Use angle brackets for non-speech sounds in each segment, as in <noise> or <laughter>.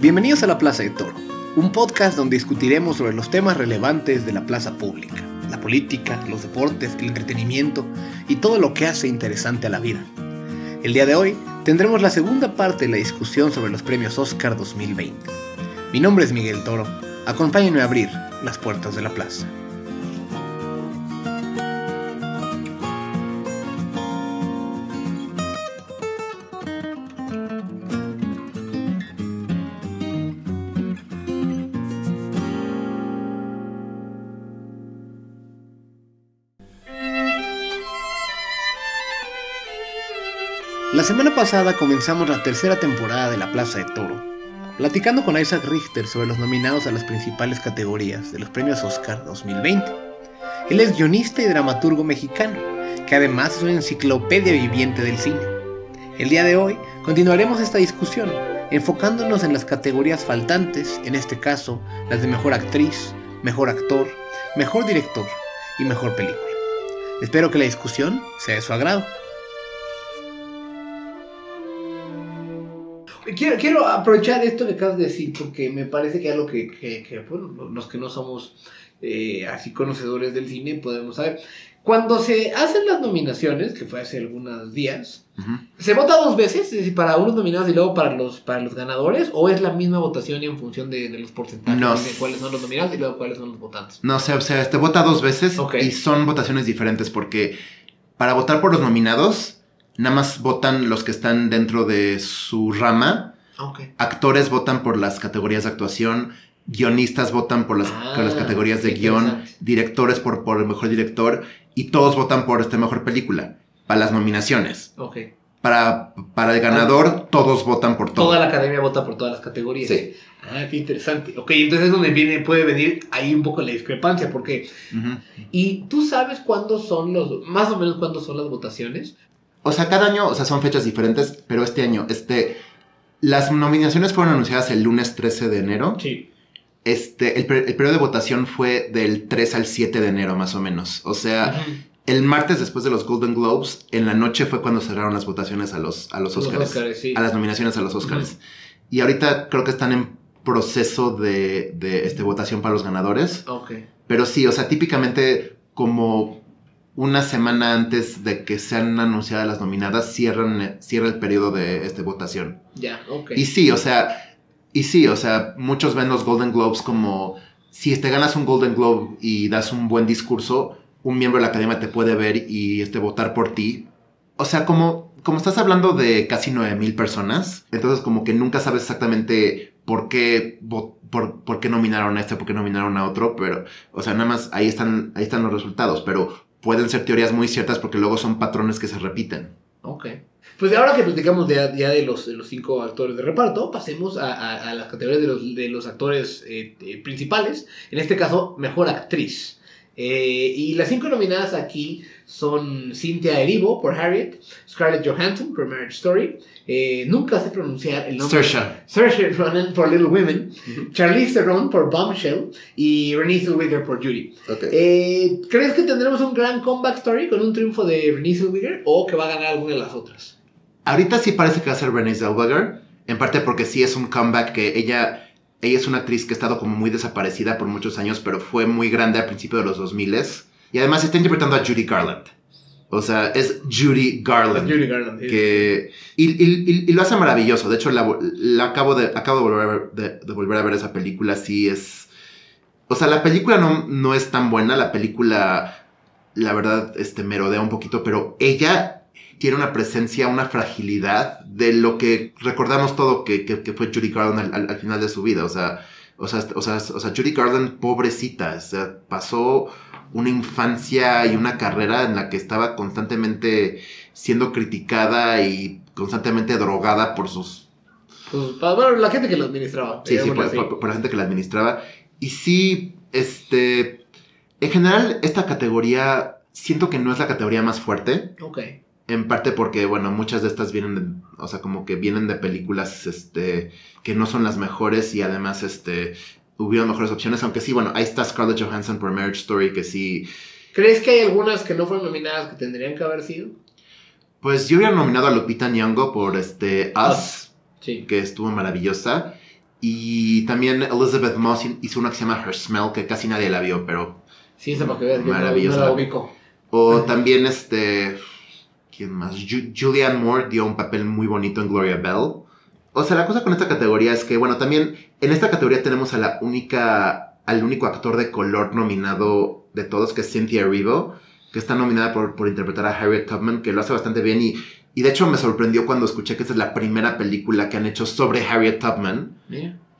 Bienvenidos a La Plaza de Toro, un podcast donde discutiremos sobre los temas relevantes de la plaza pública, la política, los deportes, el entretenimiento y todo lo que hace interesante a la vida. El día de hoy tendremos la segunda parte de la discusión sobre los premios Oscar 2020. Mi nombre es Miguel Toro, acompáñenme a abrir las puertas de la plaza. Pasada comenzamos la tercera temporada de La Plaza de Toro, platicando con Isaac Richter sobre los nominados a las principales categorías de los premios Oscar 2020. Él es guionista y dramaturgo mexicano, que además es una enciclopedia viviente del cine. El día de hoy continuaremos esta discusión, enfocándonos en las categorías faltantes, en este caso las de mejor actriz, mejor actor, mejor director y mejor película. Espero que la discusión sea de su agrado. Quiero, quiero aprovechar esto que acabas de decir porque me parece que algo que, que, que bueno, los que no somos eh, así conocedores del cine podemos saber. Cuando se hacen las nominaciones, que fue hace algunos días, ¿se vota dos veces? Es decir, para unos nominados y luego para los, para los ganadores, o es la misma votación y en función de, de los porcentajes No. de cuáles son los nominados y luego cuáles son los votantes? No, sea, o sea, te vota dos veces Ok. y son votaciones diferentes porque para votar por los nominados, nada más votan los que están dentro de su rama. Ah. Actores votan por las categorías de actuación, guionistas votan por las, Ah, por las categorías de guion, directores por, por el mejor director y todos votan por esta mejor película para las nominaciones. Ok. Para, para el ganador, todos votan por todo. Toda la academia vota por todas las categorías. Sí. Ah, qué interesante. Ok, entonces es donde viene, puede venir ahí un poco la discrepancia, porque... Ujú. ¿Y tú sabes cuándo son los... más o menos cuándo son las votaciones? O sea, cada año, o sea, son fechas diferentes, pero este año, este, las nominaciones fueron anunciadas el lunes 13 de enero. Sí. Este, el, per- el periodo de votación fue del 3 al 7 de enero, más o menos. O sea, el martes después de los Golden Globes, en la noche fue cuando cerraron las votaciones a los, a los Los Oscars. Sí. A las nominaciones a los Oscars. Y ahorita creo que están en proceso de, de este, votación para los ganadores. Ok. Pero sí, o sea, típicamente como una semana antes de que sean anunciadas las nominadas, cierran, cierra el periodo de este, votación. Ya, ok. Y sí, o sea, y sí, o sea, muchos ven los Golden Globes como si te ganas un Golden Globe y das un buen discurso, un miembro de la academia te puede ver y este, votar por ti. O sea, como, como estás hablando de casi 9000 personas, entonces como que nunca sabes exactamente por qué, por, por qué nominaron a este, por qué nominaron a otro, pero, o sea, nada más ahí están, ahí están los resultados, pero pueden ser teorías muy ciertas porque luego son patrones que se repiten. Ok. Pues ahora que platicamos ya de los, de los cinco actores de reparto, pasemos a, a- a las categorías de los, de los actores eh, eh, principales. En este caso, mejor actriz. Eh, y las cinco nominadas aquí son Cynthia Erivo por Harriet, Scarlett Johansson por Marriage Story, eh, nunca sé pronunciar el nombre. Saoirse. Saoirse Ronan por Little Women, Charlize Theron por Bombshell y Renée Zellweger por Judy. Eh, ¿Crees que tendremos un gran comeback story con un triunfo de Renée Zellweger o que va a ganar alguna de las otras? Ahorita sí parece que va a ser Renée Zellweger, en parte porque sí es un comeback que ella, ella es una actriz que ha estado como muy desaparecida por muchos años, pero fue muy grande al principio de los 2000 y además está interpretando a Judy Garland. O sea, es Judy Garland. Judy Garland. sí. Que, y, y- y- y lo hace maravilloso. De hecho, la, la acabo, de, acabo de, volver a ver, de, de volver a ver esa película. Sí es... O sea, la película no, no es tan buena. La película, la verdad, este, merodea un poquito. Pero ella tiene una presencia, una fragilidad de lo que recordamos todo que, que- que fue Judy Garland al, al- al final de su vida. O sea, o sea, o sea, o sea, Judy Garland, pobrecita. O sea, pasó una infancia y una carrera en la que estaba constantemente siendo criticada y constantemente drogada por sus... Pues, bueno, la gente que lo administraba. Sí, sí, por- por la gente que la administraba. Y sí, este... En general, esta categoría siento que no es la categoría más fuerte. Ok. En parte porque, bueno, muchas de estas vienen de, o sea, como que vienen de películas, este, que no son las mejores y además, este, hubieron mejores opciones, aunque sí, bueno, ahí está Scarlett Johansson por Marriage Story, que sí, ¿Crees que hay algunas que no fueron nominadas que tendrían que haber sido? pues yo hubiera nominado a Lupita Nyong'o por, este, Us, Sí. que estuvo maravillosa, Y también Elizabeth Moss hizo una que se llama Her Smell, que casi nadie la vio, pero... Sí, esa para que veas, Maravillosa. no la ubico. O también este... ¿Quién más? Ju- Julianne Moore dio un papel muy bonito en Gloria Bell. O sea, la cosa con esta categoría es que, bueno, también en esta categoría tenemos a la única, al único actor de color nominado de todos, que es Cynthia Erivo, que está nominada por, por interpretar a Harriet Tubman, que lo hace bastante bien y, y de hecho me sorprendió cuando escuché que esta es la primera película que han hecho sobre Harriet Tubman,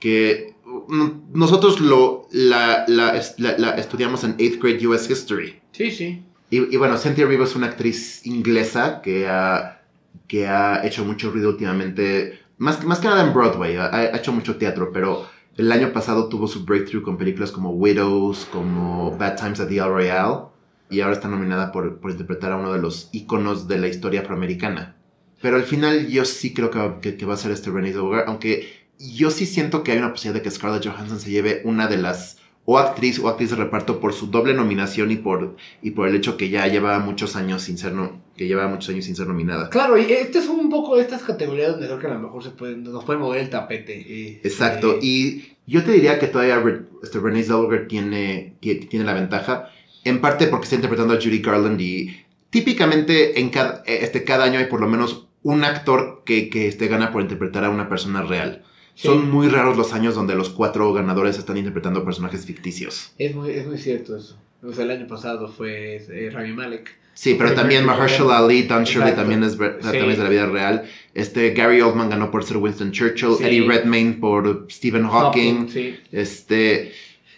que mm, nosotros lo, la, la, es- la- la estudiamos en 8th grade US History. Sí, sí. Y, y bueno, Cynthia Erivo es una actriz inglesa que ha, que ha hecho mucho ruido últimamente, más, más que nada en Broadway, ha, hecho mucho teatro, pero el año pasado tuvo su breakthrough con películas como Widows, como Bad Times at the El Royale, y ahora está nominada por, por interpretar a uno de los íconos de la historia afroamericana. Pero al final yo sí creo que, que- que va a ser este Renée Zellweger, aunque yo sí siento que hay una posibilidad de que Scarlett Johansson se lleve una de las o actriz o actriz de reparto por su doble nominación y por y por el hecho que ya lleva muchos años sin ser no, que lleva muchos años sin ser nominada. Claro, y este es un poco de estas categorías donde creo que a lo mejor se pueden, nos pueden mover el tapete. eh, Exacto, eh, y yo te diría que todavía este, Renée Zellweger tiene, tie- tiene la ventaja, en parte porque está interpretando a Judy Garland y típicamente en cada, este, cada año hay por lo menos un actor que, que este, gana por interpretar a una persona real. Sí. Son muy raros los años donde los cuatro ganadores están interpretando personajes ficticios. Es muy, es muy cierto eso. O sea, el año pasado fue eh, Rami Malek. Sí, pero también Mahershala Ali, Don Shirley también es, también es de la vida real. Este, Gary Oldman ganó por ser Winston Churchill, Sí. Eddie Redmayne por Stephen Hawking. Sí. Este,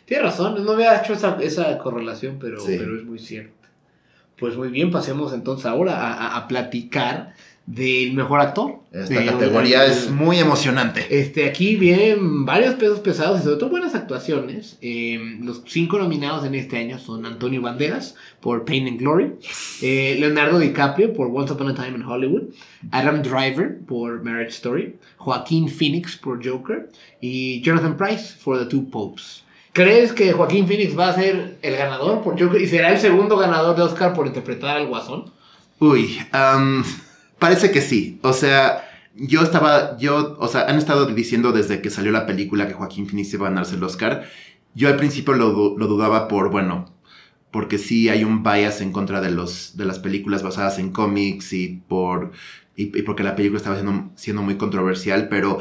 Tienes razón, no había hecho esa, esa correlación, pero, Sí. pero es muy cierto. Pues muy bien, pasemos entonces ahora a, a- a platicar del mejor actor. esta De- categoría es muy emocionante. Este, aquí vienen varios pesos pesados y sobre todo buenas actuaciones. Eh, los cinco nominados en este año son Antonio Banderas por Pain and Glory, eh, Leonardo DiCaprio por Once Upon a Time in Hollywood, Adam Driver por Marriage Story, Joaquín Phoenix por Joker y Jonathan Price por The Two Popes. ¿Crees que Joaquín Phoenix va a ser el ganador por Joker y será el segundo ganador de Oscar por interpretar al Guasón? Uy, am, parece que sí. O sea, yo estaba, yo, o sea, han estado diciendo desde que salió la película que Joaquín Phoenix iba a ganarse el Oscar. Yo al principio lo, du- lo dudaba por, bueno, porque sí hay un bias en contra de, los, de las películas basadas en cómics y por y, y porque la película estaba siendo, siendo muy controversial, pero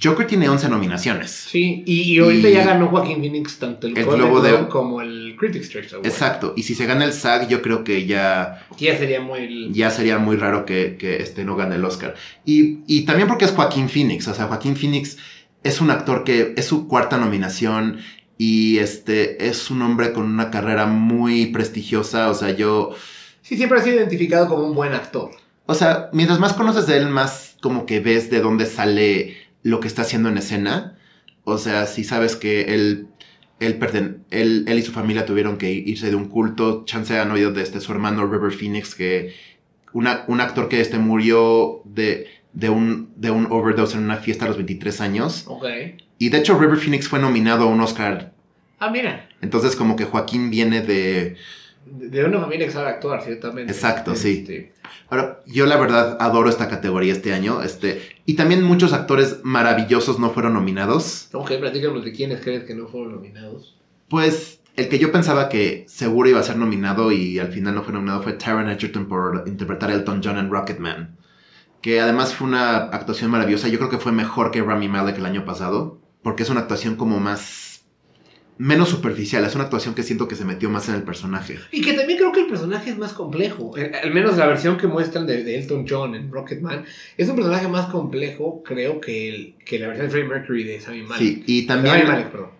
Joker tiene 11 nominaciones. Sí, y, y ahorita Y- ya ganó Joaquín Phoenix tanto el, El Globo de- como el Critics' Choice Award. Exacto, y si se gana el SAG, yo creo que ya Ya sería muy... ya sería muy raro que, que este no gane el Oscar. Y, y también porque es Joaquín Phoenix. O sea, Joaquín Phoenix es un actor que es su cuarta nominación y este es un hombre con una carrera muy prestigiosa. O sea, yo. Sí, siempre ha sido identificado como un buen actor. O sea, mientras más conoces de él, más como que ves de dónde sale lo que está haciendo en escena. O sea, si sabes que él, él, él, él y su familia tuvieron que irse de un culto, chance han oído de este, su hermano River Phoenix, que una- un actor que este murió de, de, un, de un overdose en una fiesta a los 23 años. Y de hecho River Phoenix fue nominado a un Oscar. Ah, mira. Entonces como que Joaquín viene de... De una familia que sabe actuar, ciertamente. Exacto, sí. Este, Ahora, yo la verdad adoro esta categoría este año. Este, y también muchos actores maravillosos no fueron nominados. Ok, platícanos de quiénes crees que no fueron nominados. Pues el que yo pensaba que seguro iba a ser nominado y al final no fue nominado fue Taron Egerton por interpretar a Elton John en Rocketman. Que además fue una actuación maravillosa. Yo creo que fue mejor que Rami Malek el año pasado. Porque es una actuación como más... Menos superficial. Es una actuación que siento que se metió más en el personaje. Y que también creo que el personaje es más complejo. Eh, Al menos la versión que muestran de, de Elton John en Rocketman es un personaje más complejo, creo, que, el, que la versión de Freddie Mercury de Sammy Malek. Sí, y también...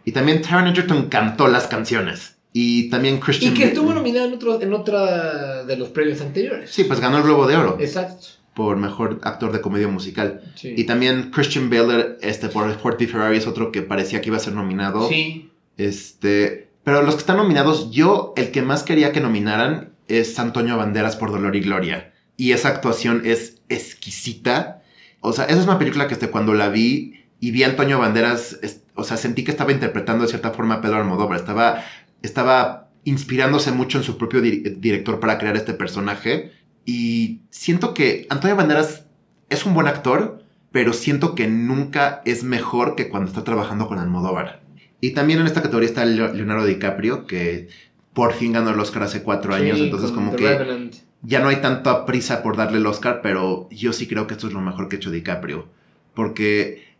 Y también Taron Egerton cantó las canciones. Y también Y Christian... que estuvo nominado en, otro, en otra de los premios anteriores. Sí, pues ganó el Globo de Oro Exacto. por mejor actor de comedia musical. Sí. Y también Christian Bale, este, por v Ferrari es otro que parecía que iba a ser nominado. Sí. Este, pero los que están nominados, yo el que más quería que nominaran es Antonio Banderas por Dolor y Gloria. Y esa actuación es exquisita. O sea, esa es una película que este, cuando la vi y vi a Antonio Banderas, o sea, sentí que estaba interpretando de cierta forma a Pedro Almodóvar. Estaba, estaba inspirándose mucho en su propio di- director para crear este personaje. Y siento que Antonio Banderas es un buen actor, pero siento que nunca es mejor que cuando está trabajando con Almodóvar. Y también en esta categoría está Leonardo DiCaprio, que por fin ganó el Oscar hace cuatro años, entonces como que ya no hay tanta prisa por darle el Oscar, pero yo sí creo que esto es lo mejor que ha hecho DiCaprio, porque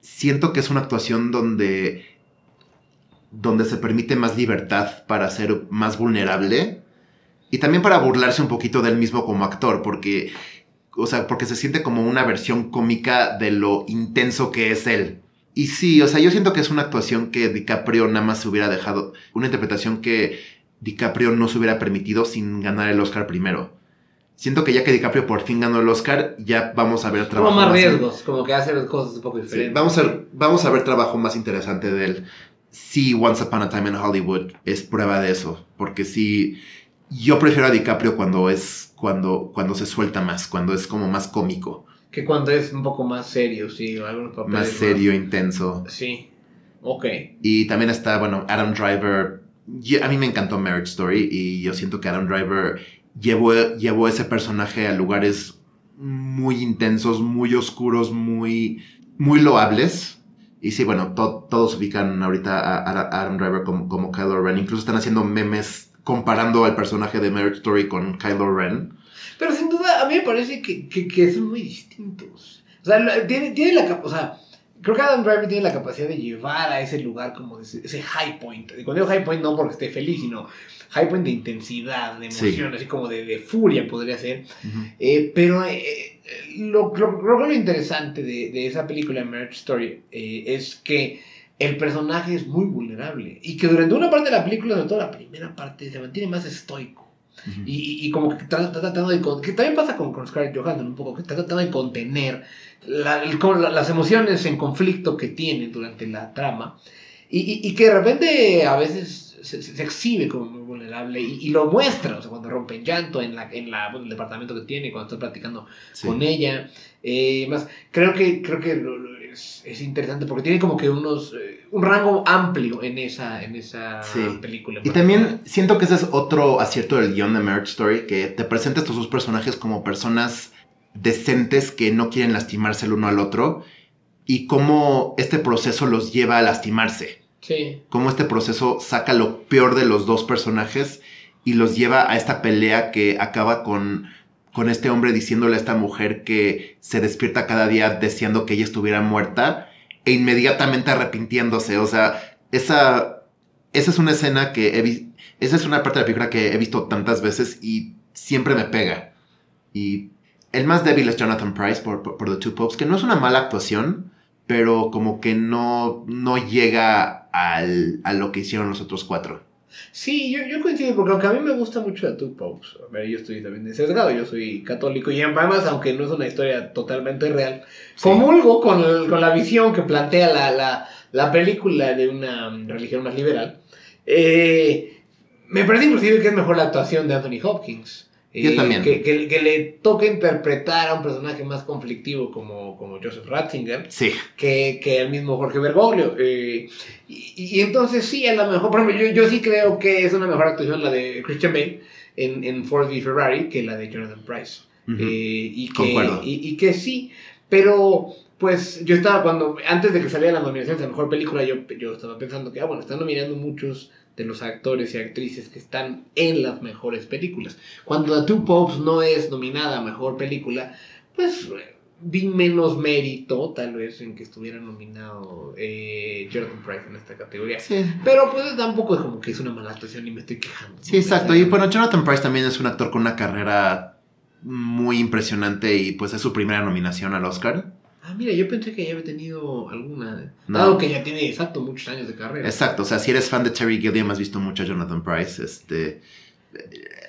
siento que es una actuación donde donde se permite más libertad para ser más vulnerable y también para burlarse un poquito del mismo como actor, porque o sea, porque se siente como una versión cómica de lo intenso que es él. Y sí, o sea, yo siento que es una actuación que DiCaprio nada más se hubiera dejado, una interpretación que DiCaprio no se hubiera permitido sin ganar el Oscar primero. Siento que ya que DiCaprio por fin ganó el Oscar, ya vamos a ver trabajo. Como más riesgos, como que hace cosas un poco diferentes. vamos, a ver, vamos a ver trabajo más interesante de él. Sí, Once Upon a Time in Hollywood es prueba de eso. Porque sí, yo prefiero a DiCaprio cuando es. Cuando, cuando se suelta más, cuando es como más cómico. Que cuando es un poco más serio, sí, Más serio, intenso. Sí. Ok. Y también está, bueno, Adam Driver a mí me encantó Marriage Story y yo siento que Adam Driver llevó, llevó ese personaje a lugares muy intensos, muy oscuros, muy, muy loables. Y sí, bueno, todos ubican ahorita a, Adam Driver como, como, Kylo Ren. Incluso están haciendo memes comparando al personaje de Marriage Story con Kylo Ren. Pero sin duda, a mí me parece que, que, son muy distintos. O sea, tiene, tiene la... O sea, creo que Adam Driver tiene la capacidad de llevar a ese lugar como ese, high point. Y cuando digo high point no porque esté feliz, sino high point de intensidad, de emoción, así como de, furia podría ser. Eh, pero eh, lo, lo, lo, lo, interesante de, de, esa película, Marriage Story, eh, es que el personaje es muy vulnerable y que durante una parte de la película, sobre todo la primera parte, se mantiene más estoico. y, y, como que está, tratando de... Que también pasa con, con Scarlett Johansson un poco, que está tratando de contener las emociones en conflicto que tiene durante la trama y, y, que de repente a veces se, exhibe como muy vulnerable y, lo muestra, o sea, cuando rompe en llanto en, la, en, la, el departamento que tiene, cuando está platicando con ella. Eh, más, creo que, creo que es, es, interesante porque tiene como que unos, eh, un rango amplio en esa, en esa película. Y también siento que ese es otro acierto del guion de Marriage Story, que te presenta estos dos personajes como personas decentes que no quieren lastimarse el uno al otro y cómo este proceso los lleva a lastimarse. Sí. Cómo este proceso saca lo peor de los dos personajes y los lleva a esta pelea que acaba con, con este hombre diciéndole a esta mujer que se despierta cada día deseando que ella estuviera muerta e inmediatamente arrepintiéndose. O sea, esa, esa es una escena que he. Esa es una parte de la película que he visto tantas veces y siempre me pega. Y el más débil es Jonathan Price por, The Two Popes, que no es una mala actuación, pero como que no, no llega al, a lo que hicieron los otros cuatro. Sí, yo, yo coincido, porque aunque a mí me gusta mucho a ver, yo estoy también sesgado, yo soy católico y además, aunque no es una historia totalmente real, comulgo con, con, la visión que plantea la, la, la, película de una religión más liberal. Eh, me parece inclusive que es mejor la actuación de Anthony Hopkins. Yo también. Que, que, le toca interpretar a un personaje más conflictivo como, como Joseph Ratzinger sí. que, que el mismo Jorge Bergoglio. Eh, y, y, entonces sí, a lo mejor, por ejemplo, yo, yo, sí creo que es una mejor actuación la de Christian Bale en, en Ford v Ferrari que la de Jonathan Price. Eh, y, que, y, y, que sí, pero pues yo estaba cuando, antes de que saliera la nominación de la mejor película, yo, yo estaba pensando que, ah, bueno, están nominando muchos de los actores y actrices que están en las mejores películas. Cuando The Two Popes no es nominada a mejor película, pues vi menos mérito tal vez en que estuviera nominado eh, Jonathan Price en esta categoría. Pero pues tampoco es como que es una mala actuación y me estoy quejando. Sí, exacto. Y bueno, Jonathan Price también es un actor con una carrera muy impresionante y pues es su primera nominación al Oscar. Ah, mira, yo pensé que ya había tenido alguna. Dado que ya tiene exacto muchos años de carrera. Exacto, o sea, si eres fan de Terry Gilliam, has visto mucho a Jonathan Price. Este,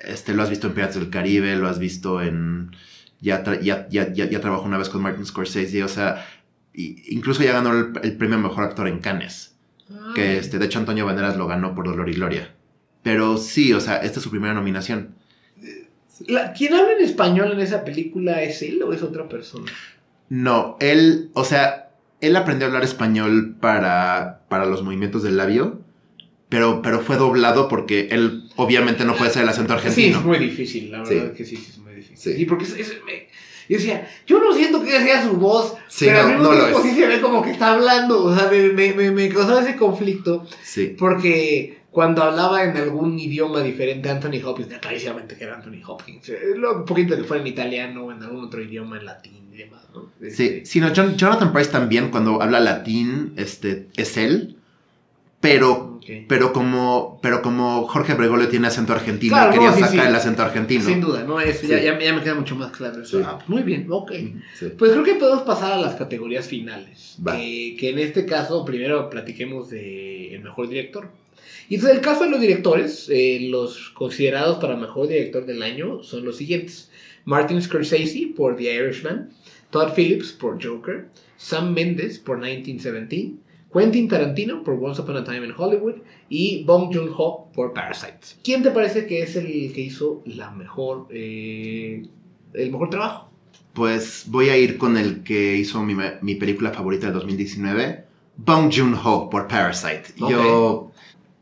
este lo has visto en Piratas del Caribe, lo has visto en. Ya, ya, ya, ya, trabajó una vez con Martin Scorsese, o sea, incluso ya ganó el, premio Mejor Actor en Cannes. Que este, de hecho Antonio Banderas lo ganó por Dolor y Gloria. Pero sí, o sea, esta es su primera nominación. ¿Quién habla en español en esa película es él o es otra persona? No, él, o sea, él aprendió a hablar español para, para los movimientos del labio, pero, pero fue doblado porque él obviamente no puede ser el acento argentino. Sí, es muy difícil, la verdad que sí, sí, es muy difícil. Sí. Y porque es, Y decía, yo no siento que sea su voz, Sí, pero no, al mismo no tiempo es. sí se ve como que está hablando. O sea, me, me, me, me causó ese conflicto Sí. porque cuando hablaba en algún idioma diferente Anthony Hopkins, clarísimamente que era Anthony Hopkins. Eh, Un poquito que fuera en italiano o en algún otro idioma, en latín demás, ¿no? Sí, Este, sí, no, Jon- Jonathan Price también cuando habla latín, este, es él, pero, pero como, pero como Jorge Bregolio tiene acento argentino, Claro, quería no, sí, sacar sí. el acento argentino. Sin duda, ¿no? Es, ya, Sí. ya, ya me queda mucho más claro eso. Ah, pues muy bien, ok. Pues creo que podemos pasar a las categorías finales. Que, que en este caso, primero platiquemos de el mejor director. Y entonces, el caso de los directores, eh, los considerados para mejor director del año son los siguientes: Martin Scorsese por The Irishman, Todd Phillips por Joker, Sam Mendes por 1917, Quentin Tarantino por Once Upon a Time in Hollywood y Bong Joon-ho por Parasite. ¿Quién te parece que es el que hizo la mejor, eh, el mejor trabajo? Pues voy a ir con el que hizo mi, mi película favorita del 2019, Bong Joon-ho por Parasite. Yo,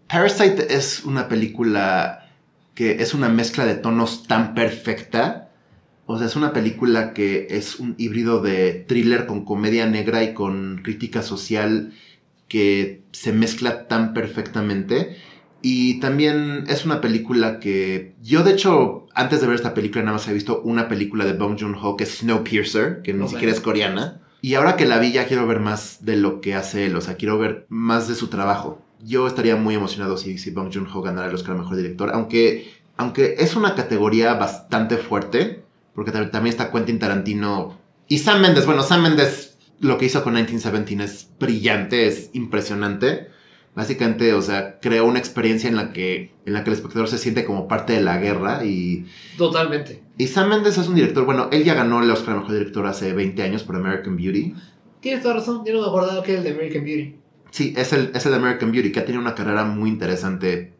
Parasite es una película que es una mezcla de tonos tan perfecta. O sea, es una película que es un híbrido de thriller con comedia negra y con crítica social que se mezcla tan perfectamente. Y también es una película que yo de hecho antes de ver esta película nada más he visto una película de Bong Joon-ho que es Snowpiercer, que ni siquiera es coreana. Y ahora que la vi ya quiero ver más de lo que hace él, o sea, quiero ver más de su trabajo. Yo estaría muy emocionado si, si Bong Joon-ho ganara el Oscar a Mejor Director, aunque, aunque es una categoría bastante fuerte, porque tam- también está Quentin Tarantino y Sam Mendes. Bueno, Sam Mendes lo que hizo con 1917 es brillante, es impresionante. Básicamente, o sea, creó una experiencia en la que, en la que el espectador se siente como parte de la guerra y, Totalmente. y Sam Mendes es un director, bueno, él ya ganó el Oscar a Mejor Director hace 20 años por American Beauty. Tienes toda razón, yo no me acordaba que era el de American Beauty. Sí, es el, es el de American Beauty, que ha tenido una carrera muy interesante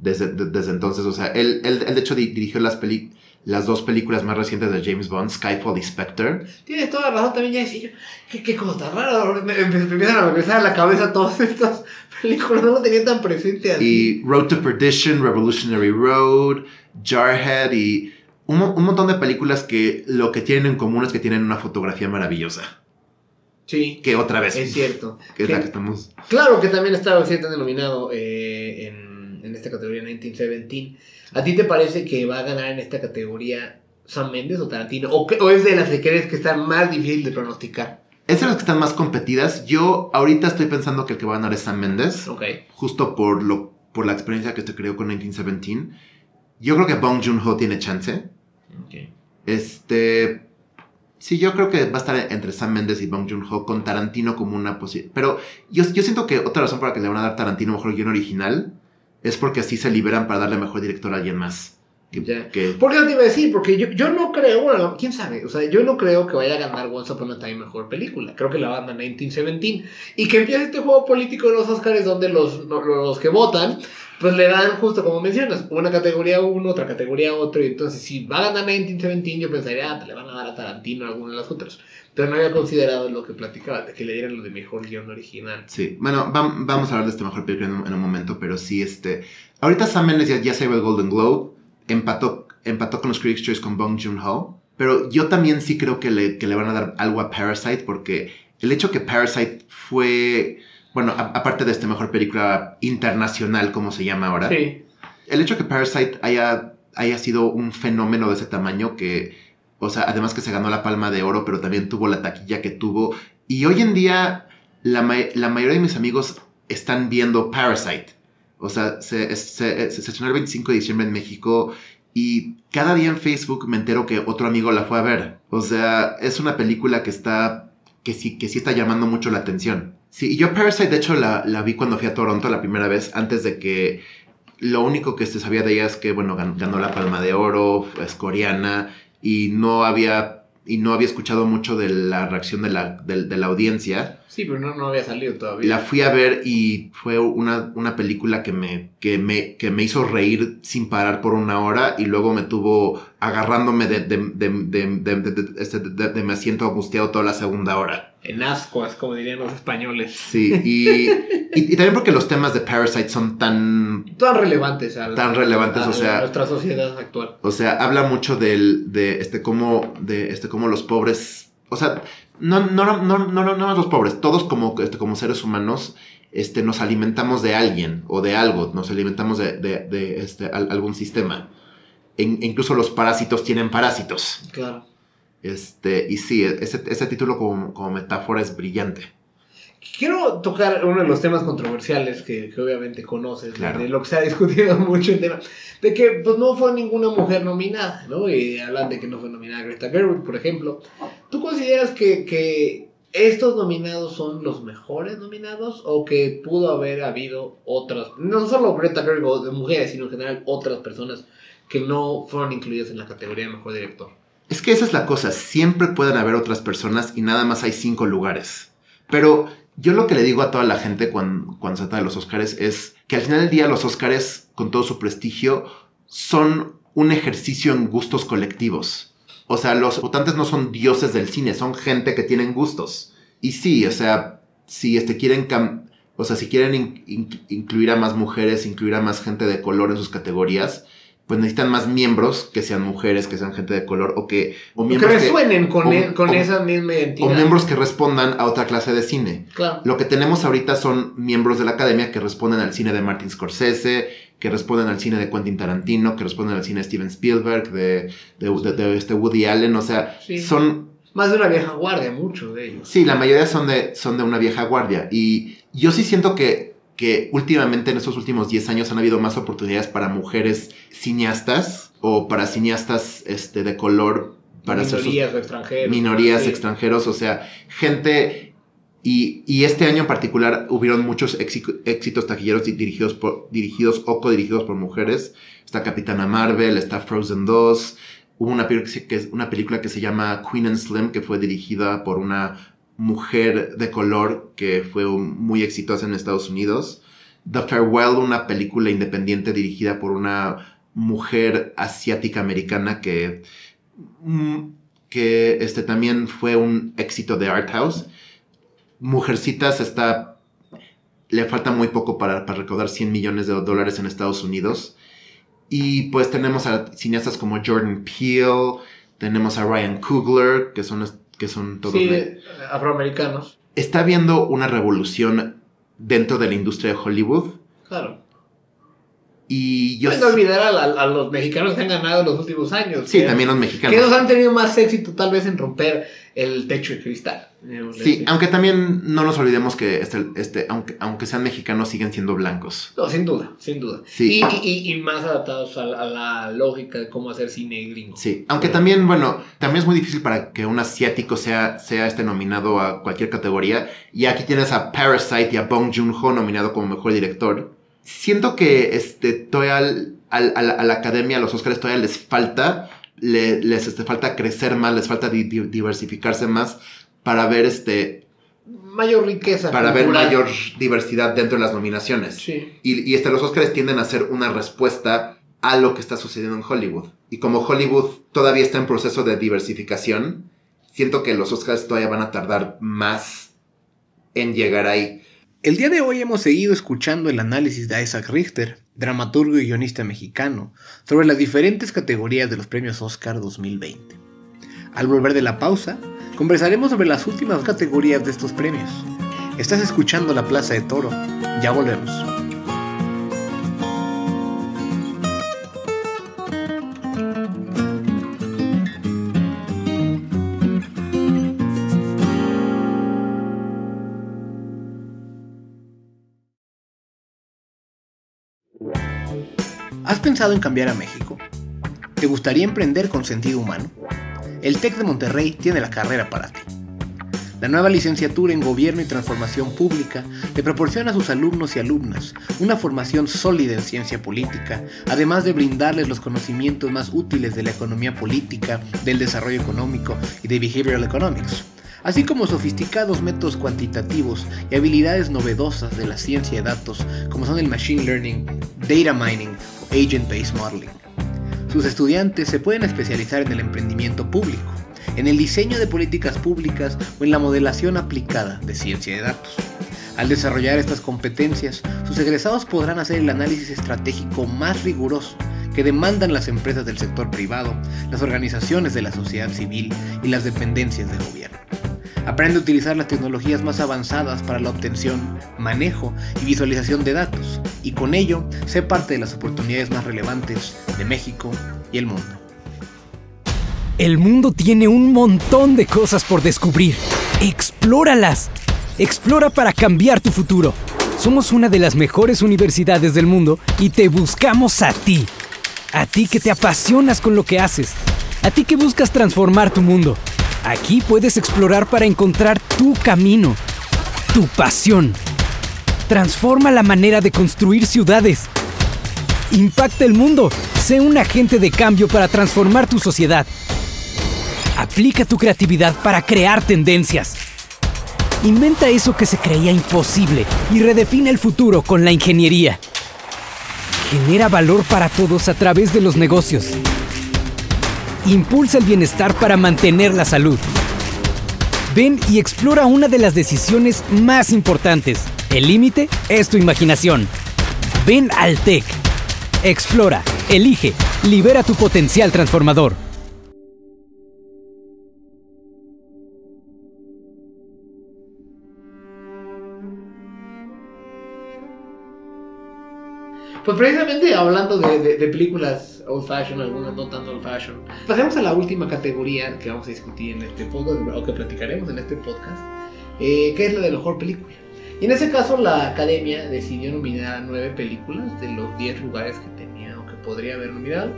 desde, de- desde entonces. O sea, él, él, él de hecho di- dirigió las, peli- las dos películas más recientes de James Bond, Skyfall y Spectre. Tienes toda razón, también ya decía yo, qué, qué cosa tan rara, me, me- me empiezan a regresar a la cabeza todas estas <laughs> películas, no lo tenía tan presente así. Y Road to Perdition, Revolutionary Road, Jarhead y un, un montón de películas que lo que tienen en común es que tienen una fotografía maravillosa. Sí, Que otra vez, es cierto. <laughs> que es la Que- que estamos... Claro que también estaba ciertamente nominado eh, en, en esta categoría 1917. ¿A ti te parece que va a ganar en esta categoría Sam Mendes o Tarantino? ¿O, es de las que crees que está más difícil de pronosticar? Es de las que están más competidas. Yo ahorita estoy pensando que el que va a ganar es Sam Mendes. Ok. justo por, lo, por la experiencia que te creó con 1917. Yo creo que Bong Joon-ho tiene chance. ok. Este. Sí, yo creo que va a estar entre Sam Mendes y Bong Joon-ho con Tarantino como una posibilidad. Pero yo, yo siento que otra razón por la que le van a dar Tarantino mejor guion original es porque así se liberan para darle mejor director a alguien más. Que, Ya. que- ¿Por qué no te iba a decir? Porque yo, yo no creo, bueno, quién sabe, o sea, yo no creo que vaya a ganar Once Upon a Time mejor película. Creo que la banda 1917. Y que empiece este juego político de los Oscars donde los, los, los que votan, pues le dan, justo como mencionas, una categoría uno, otra categoría otro. Y entonces, si va a ganar 1917, yo pensaría, ah, pues le van a dar a Tarantino alguno de los otros. Pero no había considerado lo que platicaba, de que le dieran lo de mejor guion original. Sí, bueno, vam- vamos a hablar de este mejor película en un, en un momento, pero sí, este... Ahorita Sam Mendes ya, ya se llevó el Golden Globe, empató, empató con los Critics' Choice con Bong Joon-ho, pero yo también sí creo que le, que le van a dar algo a Parasite, porque el hecho que Parasite fue, bueno, a- aparte de este mejor película internacional, como se llama ahora, Sí. el hecho que Parasite haya, haya sido un fenómeno de ese tamaño que, o sea, además que se ganó la palma de oro, pero también tuvo la taquilla que tuvo. Y hoy en día la, ma- la mayoría de mis amigos están viendo Parasite. O sea, se, se, se, se estrenó el 25 de diciembre en México y cada día en Facebook me entero que otro amigo la fue a ver. O sea, es una película que está, que sí, que sí está llamando mucho la atención. Sí, yo Parasite de hecho la, la vi cuando fui a Toronto la primera vez, antes de que lo único que se sabía de ella es que, bueno, gan- ganó la Palma de Oro, es coreana y no había, y no había escuchado mucho de la reacción de la, de, de la audiencia. Sí, pero no, no había salido todavía. La fui a ver y fue una, una película que me, que, me, que me hizo reír sin parar por una hora y luego me tuvo agarrándome de, de, de, de, de- de- de- este, de- de mi asiento angustiado toda la segunda hora. en ascuas, como dirían los españoles. Sí, y, <laughs> y, también porque los temas de Parasite son tan... Tan relevantes. A tan relevantes, o sea... nuestra sociedad actual. O sea, habla mucho del, de este cómo, de este cómo los pobres... O sea, no, no, no, no, no, no los pobres, todos como, este, como seres humanos este, nos alimentamos de alguien o de algo, nos alimentamos de, de, este, algún sistema. Incluso los parásitos tienen parásitos. Claro. Este, y sí, ese, ese título como, como, metáfora es brillante. Quiero tocar uno de los temas controversiales que, que obviamente conoces, de lo que se ha discutido <laughs> mucho el tema, de que pues, no fue ninguna mujer nominada, ¿no? Y hablan de que no fue nominada Greta Gerwig, por ejemplo. ¿Tú consideras que, que estos nominados son los mejores nominados o que pudo haber habido otras, no solo Greta Gerwig de mujeres, sino en general otras personas que no fueron incluidas en la categoría de mejor director? Es que esa es la cosa, siempre pueden haber otras personas y nada más hay cinco lugares. Pero yo lo que le digo a toda la gente cuando, se trata de los Oscars es que al final del día los Oscars, con todo su prestigio, son un ejercicio en gustos colectivos. O sea, los votantes no son dioses del cine, son gente que tienen gustos. Y sí, o sea, si este, quieren o sea, si quieren incluir a más mujeres, incluir a más gente de color en sus categorías, pues necesitan más miembros que sean mujeres, que sean gente de color o que... O miembros que resuenen con, e, con esa misma identidad. O miembros que respondan a otra clase de cine. Claro. Lo que tenemos ahorita son miembros de la academia que responden al cine de Martin Scorsese, que responden al cine de Quentin Tarantino, que responden al cine de Steven Spielberg, de, de, este Woody Allen, o sea, son... Más de una vieja guardia, muchos de ellos. Sí, la mayoría son de, son de una vieja guardia. Y yo sí siento que que últimamente en estos últimos 10 años han habido más oportunidades para mujeres cineastas o para cineastas este, de color para minorías extranjeros. Minorías extranjeros, o sea, gente... Y, y, este año en particular hubieron muchos éxitos taquilleros dirigidos, por, dirigidos o codirigidos por mujeres. Está Capitana Marvel, está Frozen 2. Hubo una, una película que se llama Queen and Slim, que fue dirigida por una mujer de color que fue muy exitosa en Estados Unidos. The Farewell, una película independiente dirigida por una mujer asiática americana que, mm, que este, también fue un éxito de Art House. Mujercitas está, le falta muy poco para, para recaudar 100 millones de dólares en Estados Unidos. Y pues tenemos a cineastas como Jordan Peele, tenemos a Ryan Coogler, que son que son todos afroamericanos. Está habiendo una revolución dentro de la industria de Hollywood. Claro. Y yo... No olvidar a, los mexicanos que han ganado en los últimos años. Sí, también los mexicanos. Que ellos han tenido más éxito tal vez en romper el techo de cristal. Sí, aunque también no nos olvidemos que este, este, aunque, aunque sean mexicanos, siguen siendo blancos. No, sin duda, sin duda. Sí. Y, y, más adaptados a, la lógica de cómo hacer cine gringo. Sí, aunque también, bueno, también es muy difícil para que un asiático sea, sea este nominado a cualquier categoría. Y aquí tienes a Parasite y a Bong Joon-ho nominado como mejor director siento que este, todavía a, la, academia, a los Oscars, todavía les falta, les este, falta crecer más, les falta diversificarse más para ver este... Mayor riqueza. Para ver mayor diversidad dentro de las nominaciones. Sí. Y, este, los Oscars tienden a ser una respuesta a lo que está sucediendo en Hollywood. Y como Hollywood todavía está en proceso de diversificación, siento que los Oscars todavía van a tardar más en llegar ahí. El día de hoy hemos seguido escuchando el análisis de Isaac Richter, dramaturgo y guionista mexicano, sobre las diferentes categorías de los premios Oscar 2020. Al volver de la pausa, conversaremos sobre las últimas categorías de estos premios. Estás escuchando La Plaza de Toro. Ya volvemos. Pensado en cambiar a México? ¿Te gustaría emprender con sentido humano? El TEC de Monterrey tiene la carrera para ti. La nueva licenciatura en Gobierno y Transformación Pública le proporciona a sus alumnos y alumnas una formación sólida en ciencia política, además de brindarles los conocimientos más útiles de la economía política, del desarrollo económico y de behavioral economics, así como sofisticados métodos cuantitativos y habilidades novedosas de la ciencia de datos como son el machine learning, data mining Agent Based Modeling. Sus estudiantes se pueden especializar en el emprendimiento público, en el diseño de políticas públicas o en la modelación aplicada de ciencia de datos. Al desarrollar estas competencias, sus egresados podrán hacer el análisis estratégico más riguroso que demandan las empresas del sector privado, las organizaciones de la sociedad civil y las dependencias del gobierno. Aprende a utilizar las tecnologías más avanzadas para la obtención, manejo y visualización de datos, y con ello sé parte de las oportunidades más relevantes de México y el mundo. El mundo tiene un montón de cosas por descubrir. Explóralas. Explora para cambiar tu futuro. Somos una de las mejores universidades del mundo y te buscamos a ti. A ti que te apasionas con lo que haces. A ti que buscas transformar tu mundo. Aquí puedes explorar para encontrar tu camino, tu pasión. Transforma la manera de construir ciudades. Impacta el mundo. Sé un agente de cambio para transformar tu sociedad. Aplica tu creatividad para crear tendencias. Inventa eso que se creía imposible y redefine el futuro con la ingeniería. Genera valor para todos a través de los negocios. Impulsa el bienestar para mantener la salud. Ven y explora una de las decisiones más importantes. El límite es tu imaginación. Ven al TEC. Explora, elige, libera tu potencial transformador. Pues precisamente hablando de, de, películas old fashion, algunas no tanto old fashion, pasemos a la última categoría que vamos a discutir en este podcast, o que platicaremos en este podcast, eh, que es la de mejor película. Y en ese caso la academia decidió nominar a nueve películas de los diez lugares que tenía o que podría haber nominado.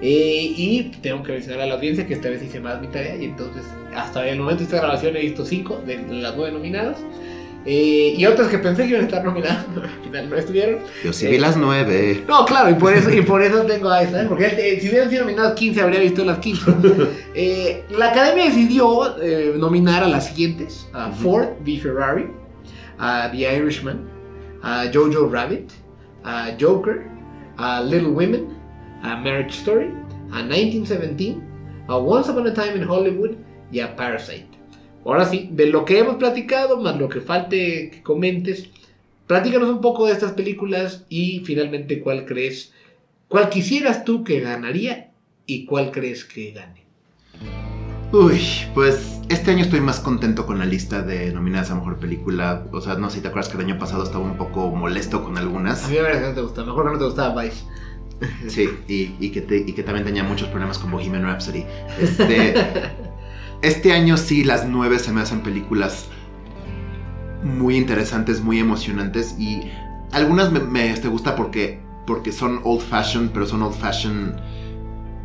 Eh, y tengo que mencionar a la audiencia que esta vez hice más mi tarea y entonces hasta el momento de esta grabación he visto cinco de las nueve nominadas. Eh, y otras que pensé que iban a estar nominadas, <laughs> al final no estuvieron. Yo sí vi las nueve. No, claro, y por eso, y por eso tengo a esa, porque eh, si hubieran sido nominadas 15 habría visto las 15. <laughs> Eh, la academia decidió nominar a las siguientes: a Ford v Ferrari, a The Irishman, a Jojo Rabbit, a Joker, a Little Women, a Marriage Story, a 1917, a Once Upon a Time in Hollywood y a Parasite. Ahora sí, de lo que hemos platicado, más lo que falte que comentes, platícanos un poco de estas películas y finalmente cuál crees, cuál quisieras tú que ganaría y cuál crees que gane. Uy, pues este año estoy más contento con la lista de nominadas a mejor película. O sea, no sé si te acuerdas que el año pasado estaba un poco molesto con algunas. A mí me parece que no te gustaba, mejor que no te gustaba Vice. Sí, y, que y que también tenía muchos problemas con Bohemian Rhapsody. Este. <laughs> Este año sí, las nueve se me hacen películas muy interesantes, muy emocionantes y algunas me, me este, gusta porque, porque son old fashion, pero son old fashion,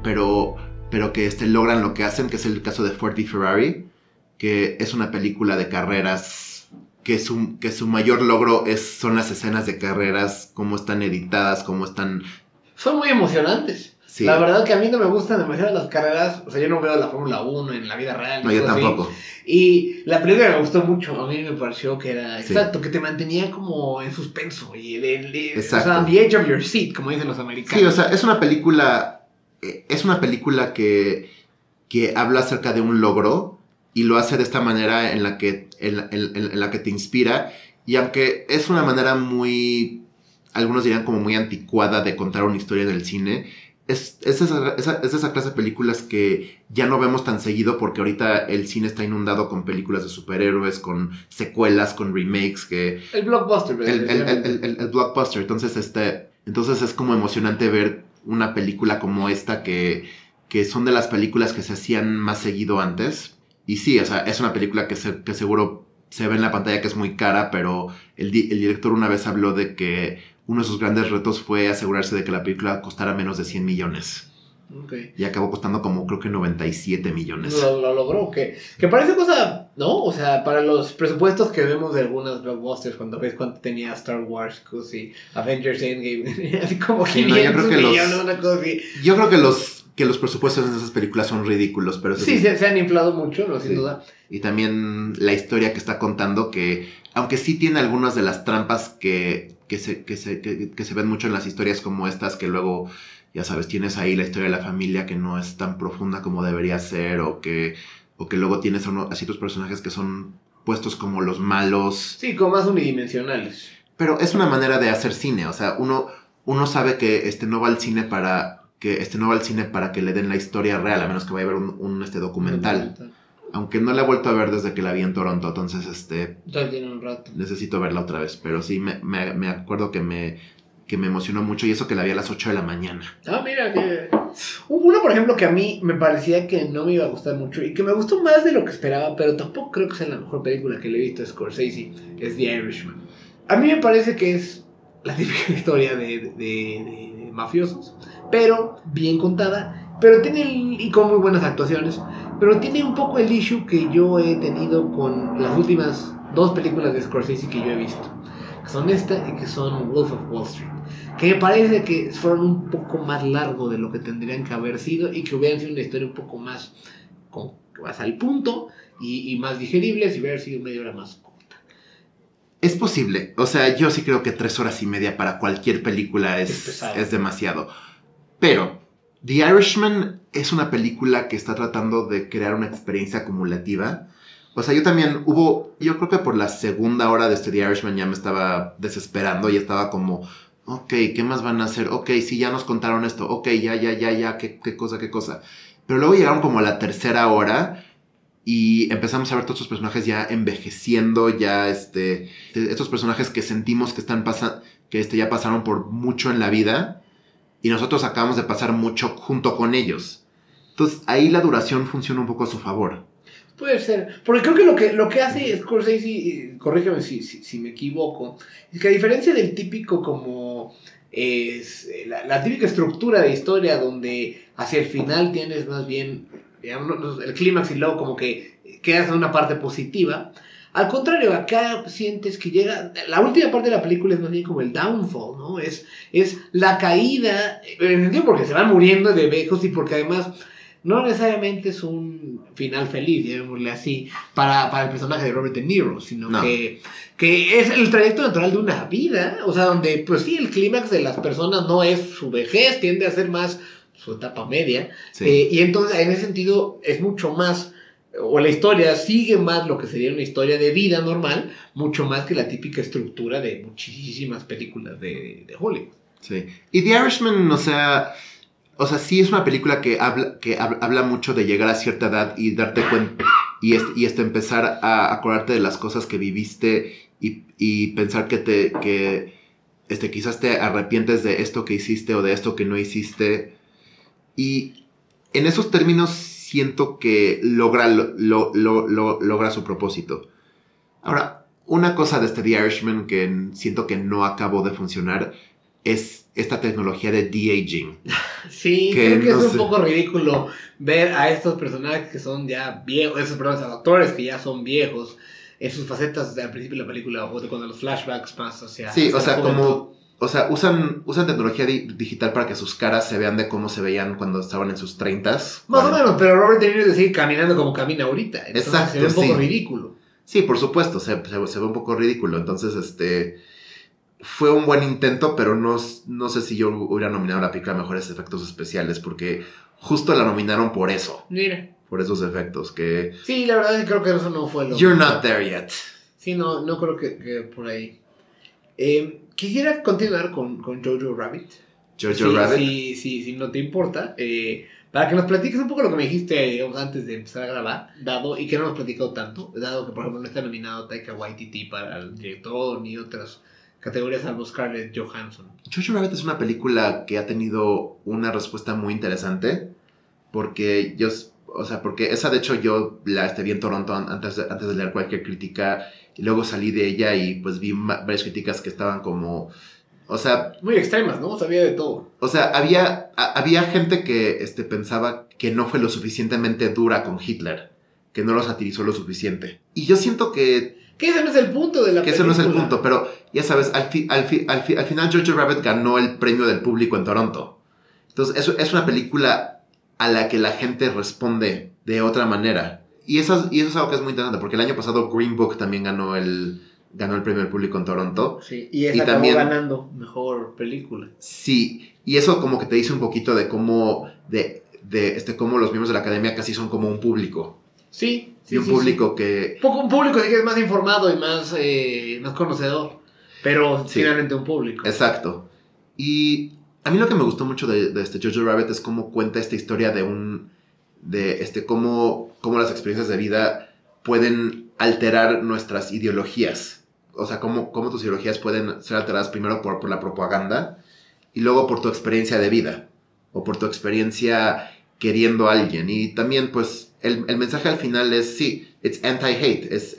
pero, pero que este, logran lo que hacen, que es el caso de Ford y Ferrari, que es una película de carreras que su, que su mayor logro es, son las escenas de carreras, cómo están editadas, cómo están... Son muy emocionantes. La verdad que a mí no me gustan demasiado las carreras. O sea, yo no veo la Fórmula 1 en la vida real. No, yo tampoco. Y la película me gustó mucho. A mí me pareció que era. Exacto, que te mantenía como en suspenso. Y el, o sea, the edge of your seat, como dicen los americanos. Sí, o sea, es una película. Eh, es una película que. que habla acerca de un logro. Y lo hace de esta manera en la que. en, en la que te inspira. Y aunque es una manera muy. Algunos dirían como muy anticuada de contar una historia del cine es, esa, esa, clase de películas que ya no vemos tan seguido porque ahorita el cine está inundado con películas de superhéroes, con secuelas, con remakes, que... El blockbuster. El, el, blockbuster. Entonces, este, entonces es como emocionante ver una película como esta que, que son de las películas que se hacían más seguido antes. Y sí, o sea, es una película que, que seguro se ve en la pantalla que es muy cara, pero el, el director una vez habló de que uno de sus grandes retos fue asegurarse de que la película costara menos de 100 millones. Y acabó costando como creo que 97 millones. Lo, logró, que, que parece cosa, ¿no? O sea, para los presupuestos que vemos de algunas blockbusters, cuando ves cuánto tenía Star Wars, y Avengers Endgame, <laughs> así como 500 yo creo que millones, una cosa así. Yo creo que los, que los presupuestos de esas películas son ridículos, pero... Sí, se, se, han inflado mucho, ¿no? sin duda. Y también la historia que está contando, que aunque sí tiene algunas de las trampas que que se, que se, que, se ven mucho en las historias como estas, que luego, ya sabes, tienes ahí la historia de la familia que no es tan profunda como debería ser, o que o que luego tienes a uno- así tus personajes que son puestos como los malos. Sí, como más unidimensionales. Pero es una manera de hacer cine, o sea, uno, uno sabe que este no va al cine para que este no va al cine para que le den la historia real, a menos que vaya a ver un, un, este documental. Aunque no la he vuelto a ver desde que la vi en Toronto, entonces este Ya tiene un rato. necesito verla otra vez. Pero sí me, me, me acuerdo que me, que me emocionó mucho y eso que la vi a las 8 de la mañana. Ah, mira, que... Hubo uno, por ejemplo, que a mí me parecía que no me iba a gustar mucho y que me gustó más de lo que esperaba, pero tampoco creo que sea la mejor película que le he visto a Scorsese, es The Irishman. A mí me parece que es la <laughs> típica historia de, de- de- de mafiosos, pero bien contada, pero tiene, y con muy buenas actuaciones, pero tiene un poco el issue que yo he tenido con las últimas dos películas de Scorsese que yo he visto, que son esta y que son Wolf of Wall Street que me parece que fueron un poco más largo de lo que tendrían que haber sido y que hubieran sido una historia un poco más, con, más al punto y, y más digerible si hubiera sido media hora más corta. Es posible, o sea, yo sí creo que tres horas y media para cualquier película Es es, es demasiado. Pero The Irishman es una película que está tratando de crear una experiencia acumulativa. O sea, yo también hubo, yo creo que por la segunda hora de este The Irishman ya me estaba desesperando y estaba como, ok, ¿qué más van a hacer? Ok, sí, ya nos contaron esto, ok, ya, ya, ya, ya, qué, qué cosa, qué cosa. Pero luego llegaron como a la tercera hora y empezamos a ver todos estos personajes ya envejeciendo, ya este, estos personajes que sentimos que están pasando, que este, ya pasaron por mucho en la vida y nosotros acabamos de pasar mucho junto con ellos. Entonces ahí la duración funciona un poco a su favor. Puede ser, porque creo que lo que, lo que hace Scorsese, y corrígeme si, si, me equivoco, es que a diferencia del típico como es eh, la, típica estructura de historia donde hacia el final tienes más bien el clímax y luego como que quedas en una parte positiva. Al contrario, acá sientes que llega. La última parte de la película es más bien como el downfall, ¿no? Es, es la caída. En porque se van muriendo de viejos y porque además no necesariamente es un final feliz, llamémosle así, para, para el personaje de Robert De Niro, sino No. que, que es el trayecto natural de una vida. O sea, donde, pues sí, el clímax de las personas no es su vejez, tiende a ser más su etapa media. Sí. Eh, y entonces, en ese sentido, es mucho más, o la historia sigue más lo que sería una historia de vida normal, mucho más que la típica estructura de muchísimas películas de, de Hollywood. Sí. Y The Irishman, o sea, o sea, sí es una película que habla, que hab- habla mucho de llegar a cierta edad y darte cuenta y este, y este empezar a acordarte de las cosas que viviste y, y pensar que te que este quizás te arrepientes de esto que hiciste o de esto que no hiciste y en esos términos siento que logra lo- lo- lo- lo- logra su propósito. Ahora, una cosa de este The Irishman que siento que no acabó de funcionar es esta tecnología de de-aging. <laughs> Sí, Que creo que no es un sé. poco ridículo ver a estos personajes que son ya viejos, esos perdón, esos actores que ya son viejos, en sus facetas al principio de la película o de cuando los flashbacks más hacia. Sí, hacia o sea, como, o sea, usan, usan tecnología di- digital para que sus caras se vean de cómo se veían cuando estaban en sus 30 Más o menos, pero Robert De Niro sigue caminando como camina ahorita. Entonces Exacto, se ve un poco sí. ridículo. Sí, por supuesto, se, se- se ve un poco ridículo. Entonces, este. Fue un buen intento, pero no, no sé si yo hubiera nominado a la película a mejores efectos especiales, porque justo la nominaron por eso, Mira. por esos efectos, que. Sí, la verdad es que creo que eso no fue lo. You're not there yet. Sí, no, no creo que, que por ahí. Eh, quisiera continuar con, con Jojo Rabbit. Jojo Sí, Rabbit. sí, sí, sí, no te importa. eh, para que nos platiques un poco lo que me dijiste digamos, antes de empezar a grabar, dado, y que no hemos platicado tanto, dado que, por ejemplo, no está nominado Taika Waititi para el director ni otras categorías salvo Scarlett Johansson. Jojo Rabbit es una película que ha tenido una respuesta muy interesante. Porque yo, o sea, porque esa de hecho yo la este, vi en Toronto an- antes de, antes de leer cualquier crítica. Y luego salí de ella y pues vi varias críticas que estaban como. O sea, Muy extremas, ¿no? Sabía de todo. o sea, había, a- había gente que este, pensaba que no fue lo suficientemente dura con Hitler. Que no lo satirizó lo suficiente. Y yo siento que Que ese no es el punto de la que ese no es el película. punto, pero ya sabes, al, fi- al, fi- al, fi- al final Jojo Rabbit ganó el premio del público en Toronto. Entonces, eso es una película a la que la gente responde de otra manera. Y eso, es- y eso es algo que es muy interesante, porque el año pasado Green Book también ganó el, ganó el premio del público en Toronto. Sí, y esa Y acabó también- ganando mejor película. Sí, y eso como que te dice un poquito de cómo, de, de este, cómo los miembros de la academia casi son como un público. Sí, sí. y un sí, público que... sí. Poco- Un público que es más informado y más, eh, más conocedor. Pero finalmente un público. Exacto. Y a mí lo que me gustó mucho de, de este Jojo Rabbit es cómo cuenta esta historia de un... de este cómo, cómo las experiencias de vida pueden alterar nuestras ideologías. O sea, cómo, cómo tus ideologías pueden ser alteradas primero por, por la propaganda y luego por tu experiencia de vida o por tu experiencia queriendo a alguien. Y también, pues, el, el mensaje al final es, sí, it's anti-hate. Es,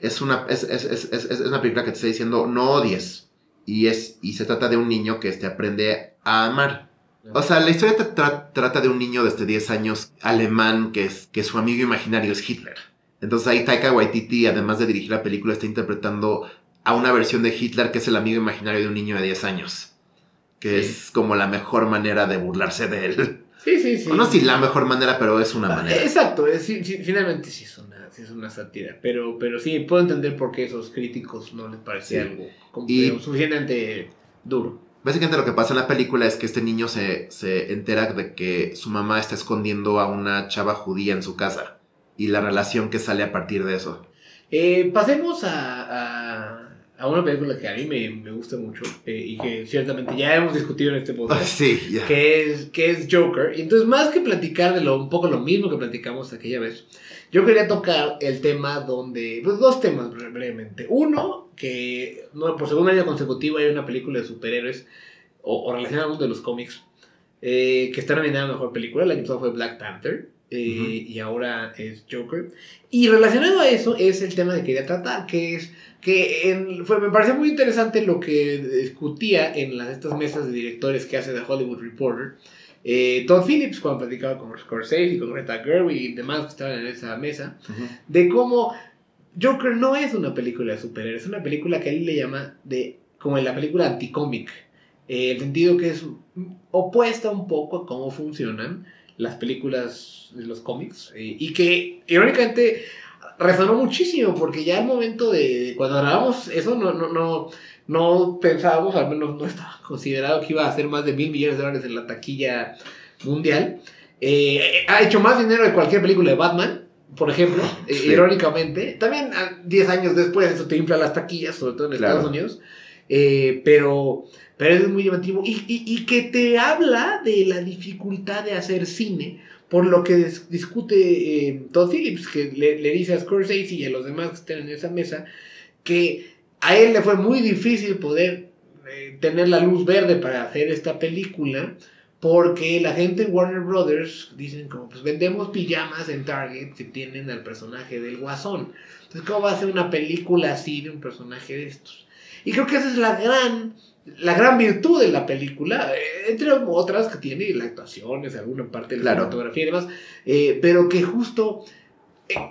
es, una, es, es, es, es- es una película que te está diciendo, no odies. Y, es, y se trata de un niño que este, aprende a amar. O sea, la historia te tra- trata de un niño desde 10 años alemán que, es, que su amigo imaginario es Hitler. Entonces ahí Taika Waititi, además de dirigir la película, está interpretando a una versión de Hitler que es el amigo imaginario de un niño de 10 años. Que Sí. es como la mejor manera de burlarse de él. Sí, sí, sí. O no si la mejor manera, pero es una Ah, manera. Exacto, es- sí, sí, finalmente sí es una, sí es una sátira, pero, pero sí, puedo entender por qué esos críticos no les parecía algo como, Y- digamos, suficientemente duro. Básicamente lo que pasa en la película es que este niño se, se entera de que su mamá está escondiendo a una chava judía en su casa. Y la relación que sale a partir de eso. Eh, pasemos a, a, a una película que a mí me, me gusta mucho eh, y que ciertamente ya hemos discutido en este <laughs> podcast. Sí, que es, que es Joker. Y entonces, más que platicar de lo, un poco lo mismo que platicamos aquella vez, yo quería tocar el tema donde, pues dos temas bre- brevemente. Uno, que no, por segundo año consecutivo hay una película de superhéroes o, o relacionada mundo de los cómics eh, que está nominada a Mejor Película. El año pasado fue Black Panther eh, y ahora es Joker. Y relacionado a eso es el tema que quería tratar, que es que en- fue, me pareció muy interesante lo que discutía en las, estas mesas de directores que hace The Hollywood Reporter. eh, Todd Phillips, cuando platicaba con Scorsese y con Greta Gerwig y demás que estaban en esa mesa, de cómo Joker no es una película de superhéroes, es una película que él le llama de como en la película anticómic, eh, el sentido que es opuesta un poco a cómo funcionan las películas de los cómics y que irónicamente resonó muchísimo porque ya al momento de cuando grabamos eso no no no no pensábamos al menos no estaba <laughs> considerado que iba a hacer más de mil millones de dólares en la taquilla mundial Eh, ha hecho más dinero de cualquier película de Batman por ejemplo eh, Sí. irónicamente también ah, 10 años después eso te infla las taquillas sobre todo en Claro. Estados Unidos eh, pero pero es muy llamativo y, y- y que te habla de la dificultad de hacer cine, por lo que dis- discute eh, Todd Phillips, que le, le dice a Scorsese y a los demás que están en esa mesa, que a él le fue muy difícil poder eh, tener la luz verde para hacer esta película, porque la gente en Warner Brothers dicen como, pues vendemos pijamas en Target que tienen al personaje del guasón. Entonces, ¿cómo va a ser una película así de un personaje de estos? Y creo que esa es la gran, la gran virtud de la película, eh, entre otras que tiene la actuación, es alguna parte de la Claro. fotografía y demás, eh, pero que justo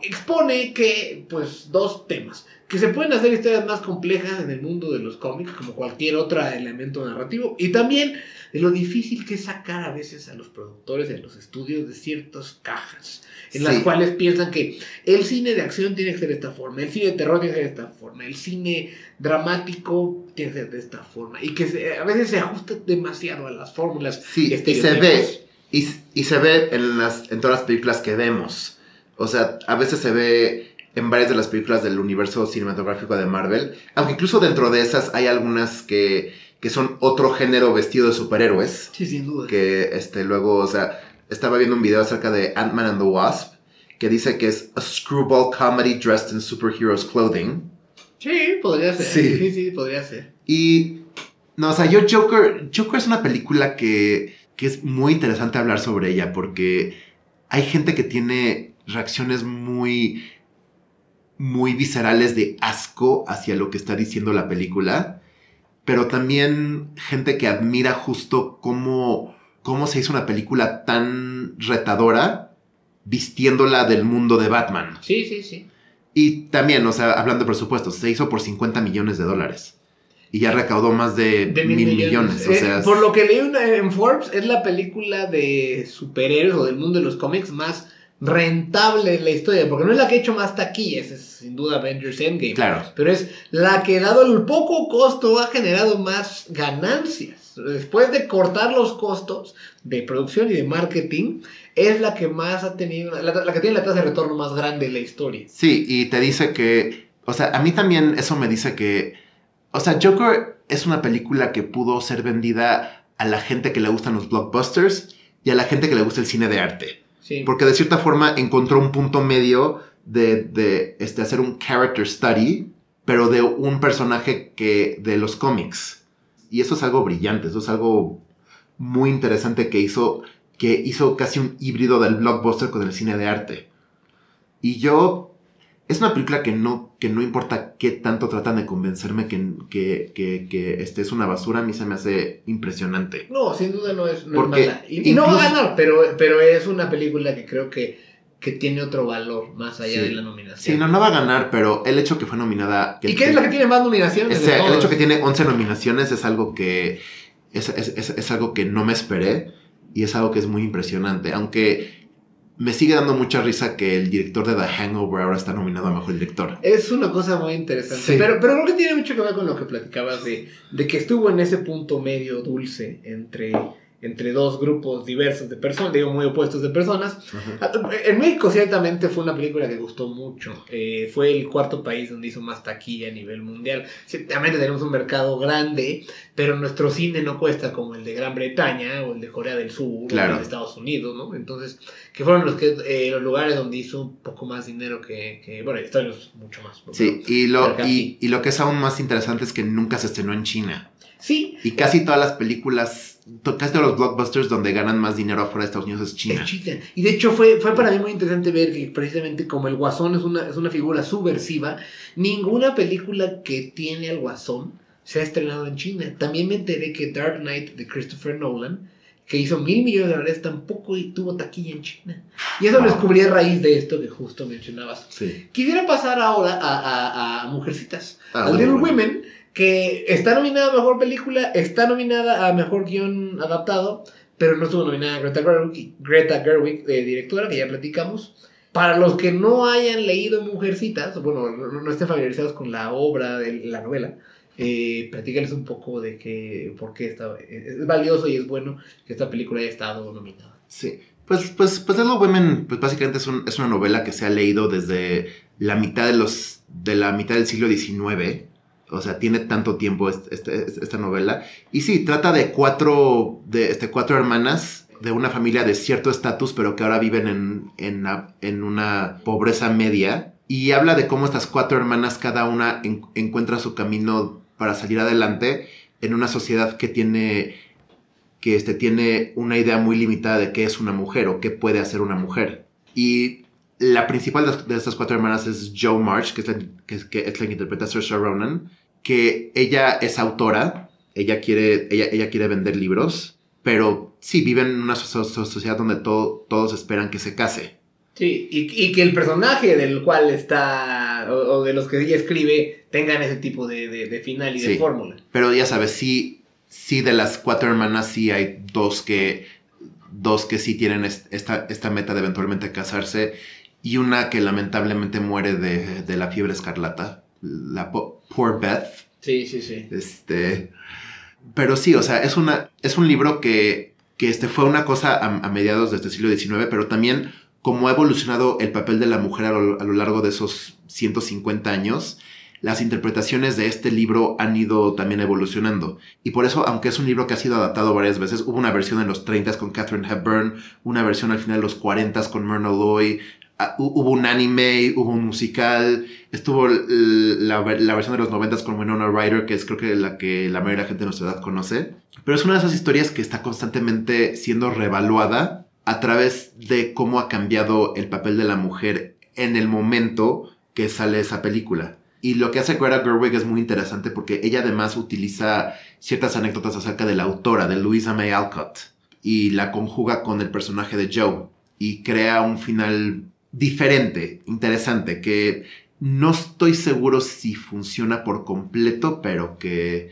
expone que, pues, dos temas. Que se pueden hacer historias más complejas en el mundo de los cómics, como cualquier otro elemento narrativo, y también de lo difícil que es sacar a veces a los productores de los estudios de ciertas cajas, en las cuales piensan que el cine de acción tiene que ser de esta forma, el cine de terror tiene que ser de esta forma, el cine dramático tiene que ser de esta forma, y que se- a veces se ajusta demasiado a las fórmulas. Sí, y se ve, y, y se ve en, las, en todas las películas que vemos. O sea, a veces se ve en varias de las películas del universo cinematográfico de Marvel. Aunque incluso dentro de esas hay algunas que, que son otro género vestido de superhéroes. Sí, sin duda. Que este, luego, o sea, estaba viendo un video acerca de Ant-Man and the Wasp. Que dice que es a screwball comedy dressed in superheroes clothing. Sí, podría ser. Sí. Sí, sí, podría ser. Y. No, o sea, yo Joker. Joker es una película que, que es muy interesante hablar sobre ella porque hay gente que tiene reacciones muy. muy viscerales de asco hacia lo que está diciendo la película. Pero también gente que admira justo cómo, cómo se hizo una película tan retadora vistiéndola del mundo de Batman. Sí, sí, sí. Y también, o sea, hablando de presupuestos, se hizo por 50 millones de dólares. Y ya recaudó más de, De mil millones. o Eh, sea, por lo que leí en Forbes, es la película de superhéroes o del mundo de los cómics más rentable en la historia. Porque no es la que ha hecho más taquillas, es sin duda Avengers Endgame. Claro. Pero es la que, dado el poco costo, ha generado más ganancias. Después de cortar los costos de producción y de marketing, es la que más ha tenido, la, la que tiene la tasa de retorno más grande en la historia. Sí, y te dice que, o sea, a mí también eso me dice que, o sea, Joker es una película que pudo ser vendida a la gente que le gustan los blockbusters y a la gente que le gusta el cine de arte. Porque de cierta forma encontró un punto medio de, de este, hacer un character study, pero de un personaje que de los cómics. Y eso es algo brillante, eso es algo muy interesante que hizo, que hizo casi un híbrido del blockbuster con el cine de arte. Y yo, es una película que no, que no importa qué tanto tratan de convencerme que, que, que, que este es una basura, a mí se me hace impresionante. No, sin duda no es, no es mala. Y, y no va a ganar, pero, pero es una película que creo que, que tiene otro valor más allá Sí. de la nominación. Sí, no, no va a ganar, pero el hecho que fue nominada... ¿Y qué es la que tiene más nominaciones? O de sea, el todos? hecho que tiene 11 nominaciones es algo que es, es- es- es algo que no me esperé y es algo que es muy impresionante. Aunque me sigue dando mucha risa que el director de The Hangover ahora está nominado a Mejor Director. Es una cosa muy interesante. Sí. Pero, pero creo que tiene mucho que ver con lo que platicabas de, de que estuvo en ese punto medio dulce entre, entre dos grupos diversos de personas, digo, muy opuestos de personas. En México ciertamente fue una película que gustó mucho. Eh, fue el cuarto país donde hizo más taquilla a nivel mundial. Ciertamente tenemos un mercado grande, pero nuestro cine no cuesta como el de Gran Bretaña o el de Corea del Sur Claro. o el de Estados Unidos, ¿no? Entonces, que fueron los, que, eh, los lugares donde hizo un poco más dinero que, que bueno, Estados Unidos mucho más. Sí, y lo, y, y lo que es aún más interesante es que nunca se estrenó en China. Sí, Y casi todas las películas, to- casi todos los blockbusters donde ganan más dinero afuera de Estados Unidos es China. Es China. Y de hecho fue, fue para mí muy interesante ver que precisamente como el Guasón es una, es una figura subversiva, ninguna película que tiene al Guasón se ha estrenado en China. También me enteré que Dark Knight de Christopher Nolan, que hizo mil millones de dólares, tampoco tuvo taquilla en China. Y eso lo Wow. descubrí a raíz de esto que justo mencionabas. Sí. Quisiera pasar ahora a, a- a Mujercitas. Ah, a Little bueno. Women, que está nominada a Mejor Película, está nominada a Mejor Guión Adaptado, pero no estuvo nominada a Greta Gerwig, Greta Gerwig de directora, que ya platicamos. Para los que no hayan leído Mujercitas, bueno, no, estén familiarizados con la obra de la novela, eh, platícales un poco de que, por qué está, es valioso y es bueno que esta película haya estado nominada. Sí. Pues, pues, pues Little Women, pues básicamente es, es una novela que se ha leído desde la mitad de los, de la mitad del siglo XIX. O sea, tiene tanto tiempo est- este- est- esta novela. Y sí, trata de cuatro, de este, cuatro hermanas de una familia de cierto estatus, pero que ahora viven en, en, una pobreza media. Y habla de cómo estas cuatro hermanas, cada una en- encuentra su camino para salir adelante en una sociedad que tiene que este, tiene una idea muy limitada de qué es una mujer o qué puede hacer una mujer. Y la principal de, de estas cuatro hermanas es Joe March, que es la que, es- que es la que interpreta Saoirse Ronan, que ella es autora, ella quiere, ella, ella quiere vender libros, pero sí vive en una so- so- sociedad donde todo- todos esperan que se case. Sí, y, y que el personaje del cual está, o, o de los que ella escribe, tengan ese tipo de, de- de final y de fórmula. Pero ya sabes, sí, sí de las cuatro hermanas sí hay dos que, dos que sí tienen est- esta, esta meta de eventualmente casarse y una que lamentablemente muere de, de la fiebre escarlata, la po- Poor Beth. Sí, sí, sí. Este, pero sí, o sea, es, una, es un libro que, que este, fue una cosa a, a mediados de este siglo XIX, pero también como ha evolucionado el papel de la mujer a lo, a lo largo de esos 150 años, las interpretaciones de este libro han ido también evolucionando. Y por eso, aunque es un libro que ha sido adaptado varias veces, hubo una versión en los 30 con Catherine Hepburn, una versión al final de los 40 con Myrna Loy, hubo un anime, hubo un musical, estuvo la, la versión de los 90 con Winona Ryder, que es creo que la que la mayoría de la gente de nuestra edad conoce. Pero es una de esas historias que está constantemente siendo revaluada a través de cómo ha cambiado el papel de la mujer en el momento que sale esa película. Y lo que hace Greta Gerwig es muy interesante porque ella además utiliza ciertas anécdotas acerca de la autora, de Louisa May Alcott, y la conjuga con el personaje de Joe y crea un final diferente, interesante, que no estoy seguro si funciona por completo, pero que...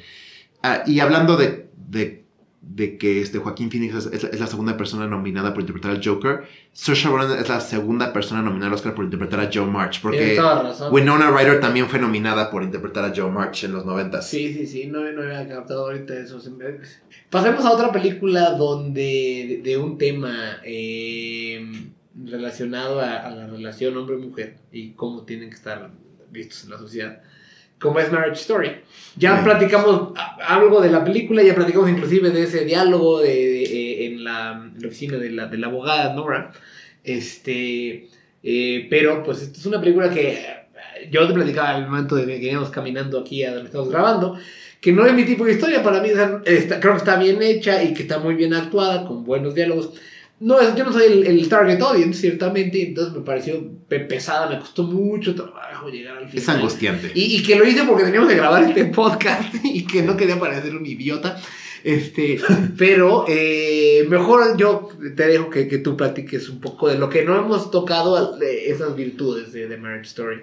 Ah, y hablando de, de, de que este Joaquín Phoenix es, es la- es la segunda persona nominada por interpretar al Joker. Saoirse Ronan es la segunda persona nominada al Oscar por interpretar a Joe March. Porque. Winona Ryder también fue nominada por interpretar a Joe March en los 90. Sí, sí, sí, no, no había captado ahorita eso. se me- Pasemos a otra película donde de, de un tema eh, relacionado a, a la relación hombre-mujer y cómo tienen que estar vistos en la sociedad, como es Marriage Story. Ya Sí. platicamos algo de la película, ya platicamos inclusive de ese diálogo de, de, eh, en, la, en la oficina de la, de la abogada Nora. Este, eh, pero pues esta es una película que eh, yo te platicaba al momento de que íbamos caminando aquí a donde estamos grabando, que no es mi tipo de historia, para mí sea, está- creo que está bien hecha y que está muy bien actuada, con buenos diálogos. No, es- yo no soy el, el target audience, ciertamente, entonces me pareció pe- pesada, me costó mucho trabajo llegar al final. Es angustiante. Y, y que lo hice porque teníamos que grabar este podcast <laughs> y que no quería parecer un idiota. Este, <laughs> pero eh, mejor yo te dejo que, que tú platiques un poco de lo que no hemos tocado, de esas virtudes de, de Marriage Story.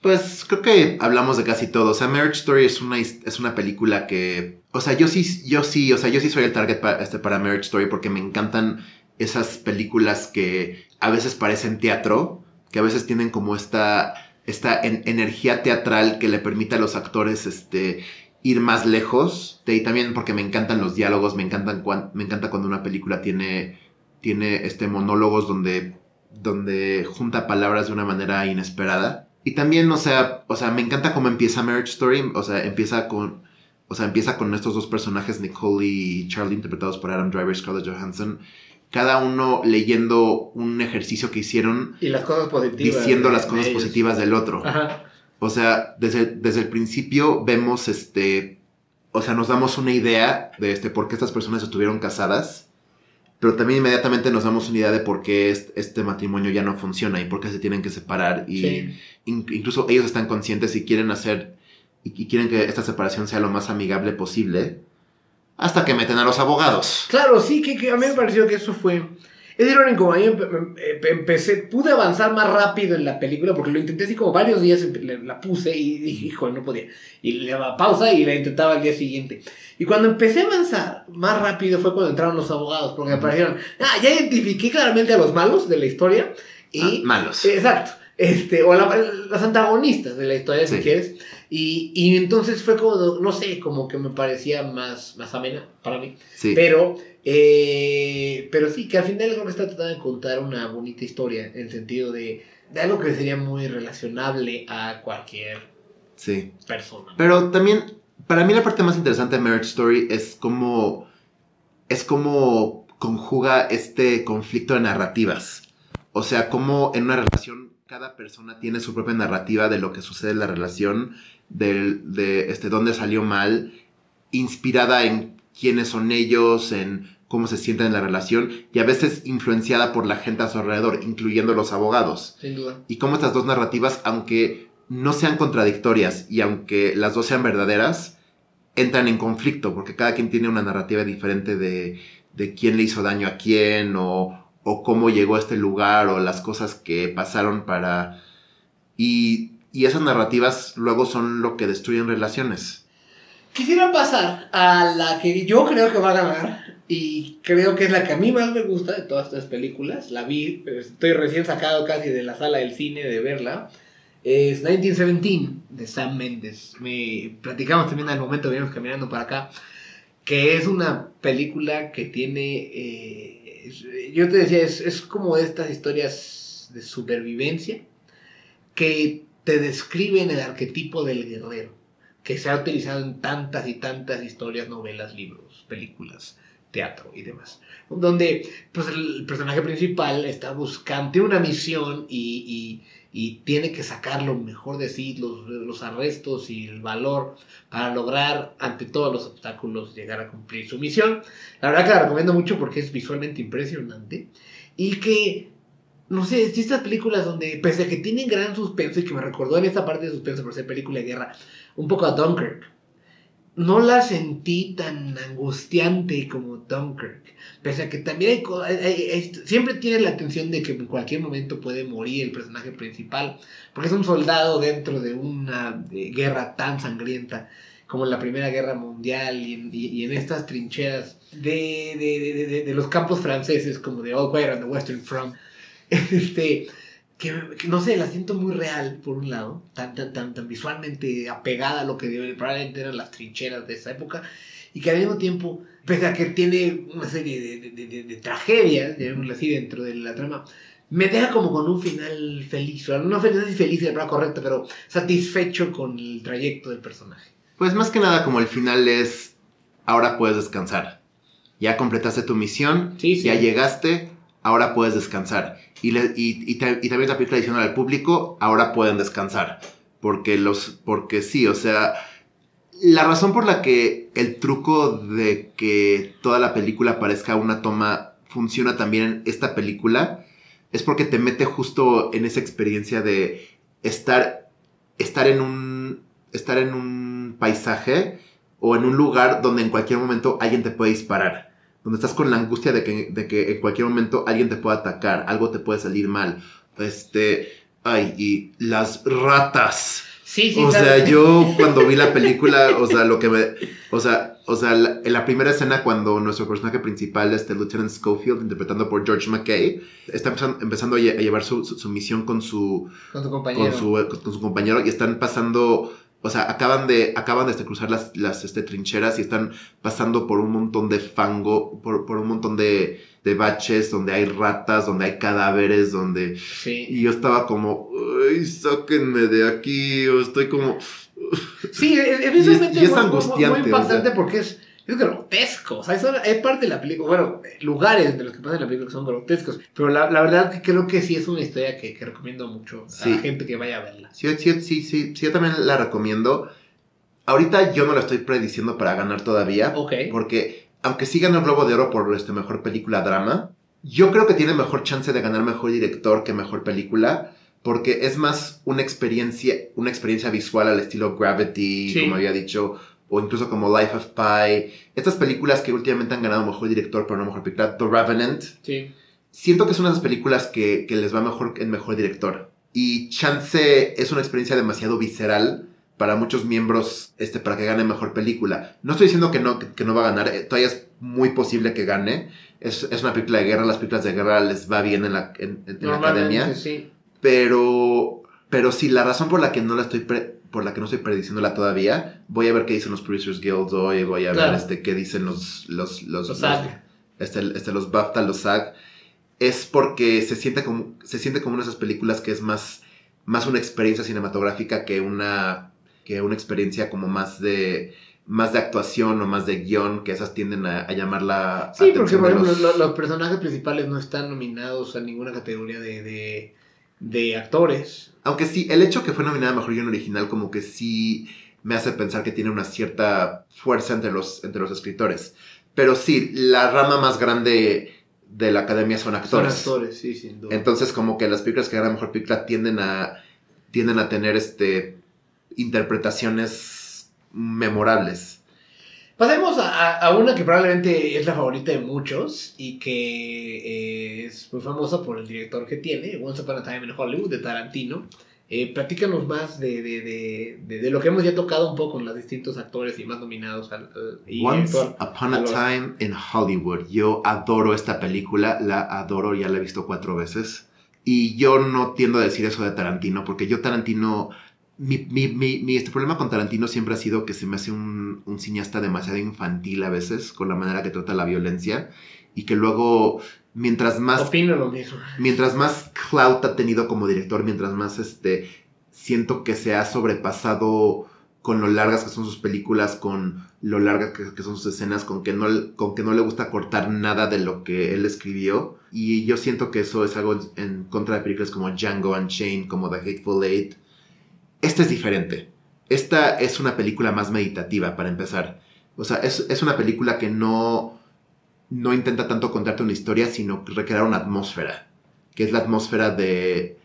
Pues creo que hablamos de casi todo. O sea, Marriage Story es una, es una película que. O sea, yo sí, yo sí, o sea, yo sí soy el target pa- este, para Marriage Story porque me encantan esas películas que a veces parecen teatro, que a veces tienen como esta, esta en- energía teatral que le permite a los actores este, ir más lejos. Ahí también porque me encantan los diálogos, me, encantan me encanta cuando una película tiene, tiene este, monólogos donde, donde junta palabras de una manera inesperada. Y también, o sea, o sea, me encanta cómo empieza Marriage Story. O sea, empieza con. O sea, empieza con estos dos personajes, Nicole y Charlie, interpretados por Adam Driver y Scarlett Johansson. Cada uno leyendo un ejercicio que hicieron Y las cosas positivas. diciendo las cosas positivas del otro. Ajá. O sea, desde, desde el principio vemos este. O sea, nos damos una idea de este por qué estas personas estuvieron casadas. Pero también inmediatamente nos damos una idea de por qué est- este matrimonio ya no funciona y por qué se tienen que separar. Y Sí. in- incluso ellos están conscientes y quieren hacer. Y, y quieren que esta separación sea lo más amigable posible. Hasta que meten a los abogados. Claro, sí, que, que a mí me pareció que eso fue... Es irónico, a mí empe- empe- empecé, pude avanzar más rápido en la película porque lo intenté así como varios días, la puse y dije, hijo, no podía. Y le daba pausa y la intentaba al día siguiente. Y cuando empecé a avanzar más rápido fue cuando entraron los abogados, porque aparecieron, ah, ya identifiqué claramente a los malos de la historia y... Ah, malos. Exacto. Este, o la- las antagonistas de la historia, si quieres. Y, y entonces fue como, no sé, como que me parecía más, más amena para mí. Sí. Pero, eh, pero sí, que al final creo que está tratando de contar una bonita historia, en el sentido de, de algo que sería muy relacionable a cualquier Sí. persona. Pero también, para mí la parte más interesante de Marriage Story es cómo, es cómo conjuga este conflicto de narrativas. O sea, cómo en una relación cada persona tiene su propia narrativa de lo que sucede en la relación, del- de este, dónde salió mal, inspirada en quiénes son ellos, en cómo se sienten en la relación, y a veces influenciada por la gente a su alrededor, incluyendo los abogados Sin duda. y cómo estas dos narrativas, aunque no sean contradictorias y aunque las dos sean verdaderas, entran en conflicto, porque cada quien tiene una narrativa diferente de, de quién le hizo daño a quién o, o cómo llegó a este lugar o las cosas que pasaron para... Y, y esas narrativas luego son lo que destruyen relaciones. Quisiera pasar a la que yo creo que va a ganar y creo que es la que a mí más me gusta de todas estas películas. La vi, estoy recién sacado casi de la sala del cine de verla. Es 1917 de Sam Mendes. Me platicamos también al momento, veníamos caminando para acá, que es una película que tiene, eh, yo te decía, es, es como estas historias de supervivencia que te describen el arquetipo del guerrero que se ha utilizado en tantas y tantas historias, novelas, libros, películas, teatro y demás. Donde pues, el personaje principal está buscando, una misión y, y- y tiene que sacar lo mejor de sí, los, los arrestos y el valor para lograr, ante todos los obstáculos, llegar a cumplir su misión. La verdad que la recomiendo mucho porque es visualmente impresionante y que no sé, de estas películas donde, pese a que tienen gran suspenso y que me recordó en esta parte de suspenso por ser película de guerra, un poco a Dunkirk, no la sentí tan angustiante como Dunkirk. Pese a que también hay, siempre tiene la tensión de que en cualquier momento puede morir el personaje principal, porque es un soldado dentro de una guerra tan sangrienta como la Primera Guerra Mundial y en, estas trincheras de, de, de- de- los campos franceses, como de All Quiet on the Western Front. <laughs> Este, que, que no sé, la siento muy real, por un lado, tan, tan, tan, tan visualmente apegada a lo que debe- probablemente eran las trincheras de esa época, y que al mismo tiempo, pese a que tiene una serie de, de, de- de- tragedias, llamémoslo así, dentro de la trama, me deja como con un final feliz, o no feliz, si feliz es la palabra correcta, pero satisfecho con el trayecto del personaje. Pues más que nada como el final es, ahora puedes descansar. Ya completaste tu misión, Sí, sí. ya llegaste, ahora puedes descansar. Y, y, y también la película diciendo al público, ahora pueden descansar. Porque, los, porque sí, o sea, la razón por la que el truco de que toda la película parezca una toma funciona también en esta película es porque te mete justo en esa experiencia de estar, estar en un estar en un paisaje o en un lugar donde en cualquier momento alguien te puede disparar. Donde estás con la angustia de que, de que en cualquier momento alguien te pueda atacar, algo te puede salir mal. Este, ay, y las ratas. Sí, sí, O sea, yo <laughs> cuando vi la película, o sea, lo que me. O sea, o sea la- en la primera escena, cuando nuestro personaje principal, este Lieutenant Schofield, interpretado por George McKay, está empezando, empezando a, lle- a llevar su, su- su misión con su, Con tu compañero. con su, con su compañero y están pasando. O sea, acaban de, acaban de este, cruzar las, las este, trincheras y están pasando por un montón de fango, por, por un montón de, de baches, donde hay ratas, donde hay cadáveres, donde... Sí. Y yo estaba como, ay, sáquenme de aquí, o estoy como... Sí, <laughs> es, es Y es- muy- muy- Muy, impactante o sea. porque es, es grotesco. O sea, eso es parte de la película. Bueno, lugares de los que pasa en la película que son grotescos. Pero la, la verdad que creo que sí es una historia que, que recomiendo mucho a la gente que vaya a verla. Sí, sí, sí, sí, sí, yo también la recomiendo. Ahorita yo no la estoy prediciendo para ganar todavía, Ok. porque aunque sí ganó el Globo de Oro por este mejor película drama, yo creo que tiene mejor chance de ganar mejor director que mejor película, porque es más una experiencia, una experiencia visual al estilo Gravity, Sí. como había dicho, o incluso como Life of Pi. Estas películas que últimamente han ganado mejor director, pero no mejor película, The Revenant, Sí. siento que es una de esas películas que, que les va mejor en mejor director. Y Chance es una experiencia demasiado visceral para muchos miembros este, para que gane mejor película. No estoy diciendo que no, que, que no va a ganar, eh, todavía es muy posible que gane. Es, es una película de guerra, las películas de guerra les va bien en la, en, en la academia. sí. Pero, pero sí, la razón por la que no la estoy pre- por la que no estoy prediciéndola todavía, voy a ver qué dicen los Producers Guild hoy, voy a Claro. ver este, qué dicen los, los, los, Los este, este, los BAFTA, los SAG, es porque se siente como, se siente como una de esas películas que es más, más una experiencia cinematográfica que una, que una experiencia como más de, más de actuación o más de guion, que esas tienden a, a llamar la Sí, porque por ejemplo, los- lo- los personajes principales no están nominados a ninguna categoría de, de, de actores. Aunque sí, el hecho que fue nominada a Mejor Guión Original como que sí me hace pensar que tiene una cierta fuerza entre los, entre los escritores. Pero sí, la rama más grande de la academia son Son actores. actores, sí, sin duda. Entonces, como que las películas que ganan mejor película tienden a, tienden a tener este, interpretaciones memorables. Pasemos a, a- una que probablemente es la favorita de muchos y que eh, es muy famosa por el director que tiene, Once Upon a Time in Hollywood, de Tarantino. Eh, platícanos más de, de, de, de- lo que hemos ya tocado un poco con los distintos actores y más nominados al, al- y Once. Upon a Time in Hollywood. Yo adoro esta película, la adoro, ya la he visto cuatro veces. Y yo no tiendo a decir eso de Tarantino, porque yo Tarantino, mi, mi, mi, mi- este problema con Tarantino siempre ha sido que se me hace un, un cineasta demasiado infantil a veces, con la manera que trata la violencia, y que luego, mientras más Opino lo mismo. mientras más clout ha tenido como director, mientras más este siento que se ha sobrepasado con lo largas que son sus películas, con lo largas que, que son sus escenas, con que, no, con que no le gusta cortar nada de lo que él escribió. Y yo siento que eso es algo en, en contra de películas como Django Unchained, como The Hateful Eight. Esta es diferente. Esta es una película más meditativa, para empezar. O sea, es, es una película que no, no intenta tanto contarte una historia, sino recrear una atmósfera, que es la atmósfera de,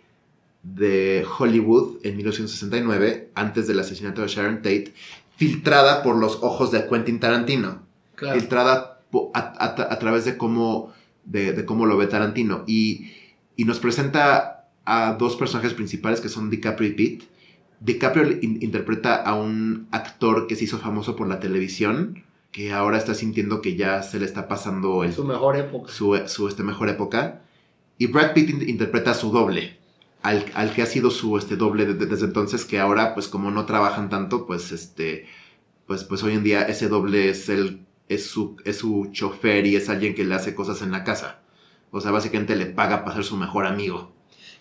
de Hollywood en 1969, antes del asesinato de Sharon Tate, filtrada por los ojos de Quentin Tarantino, Claro. filtrada po- a, a- a través de cómo, de, de cómo lo ve Tarantino. Y, y nos presenta a dos personajes principales que son DiCaprio y Pitt, DiCaprio in- interpreta a un actor que se hizo famoso por la televisión, que ahora está sintiendo que ya se le está pasando el, Su mejor época. su, su, este, mejor época. Y Brad Pitt in- interpreta a su doble, al, al que ha sido su este, doble de- de- desde entonces, que ahora, pues como no trabajan tanto, pues este, pues, pues hoy en día ese doble es el, es su, es su chofer y es alguien que le hace cosas en la casa. O sea, básicamente le paga para ser su mejor amigo.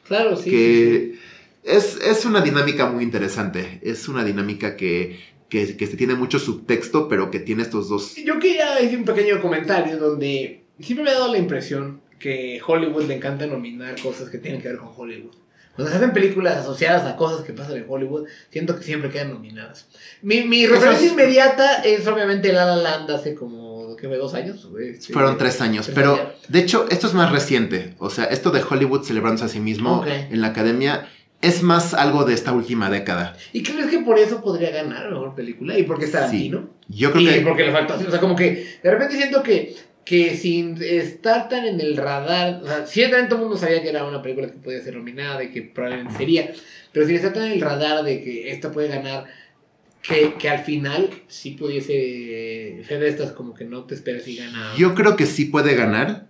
Claro, sí. sí, sí. Es, es una dinámica muy interesante. Es una dinámica que, que, que tiene mucho subtexto, pero que tiene estos dos. Yo quería decir un pequeño comentario donde siempre me ha dado la impresión que Hollywood le encanta nominar cosas que tienen que ver con Hollywood. Cuando se hacen películas asociadas a cosas que pasan en Hollywood, siento que siempre quedan nominadas. Mi, mi referencia es- inmediata es obviamente La La Land hace como, ¿qué fue? ¿Dos años? Este, Fueron tres años, tres pero años. de hecho esto es más reciente. O sea, esto de Hollywood celebrándose a sí mismo Ok. en la academia es más algo de esta última década. ¿Y crees que por eso podría ganar mejor película? ¿Y porque es Tarantino? Yo creo y que porque le faltó así, o sea, como que de repente siento que, que sin estar tan en el radar, o sea, ciertamente todo el mundo sabía que era una película que podía ser nominada y que probablemente sería, pero sin estar tan en el radar de que esta puede ganar, que, que al final sí pudiese ser de estas como que no te esperas y gana. Yo creo que sí puede ganar,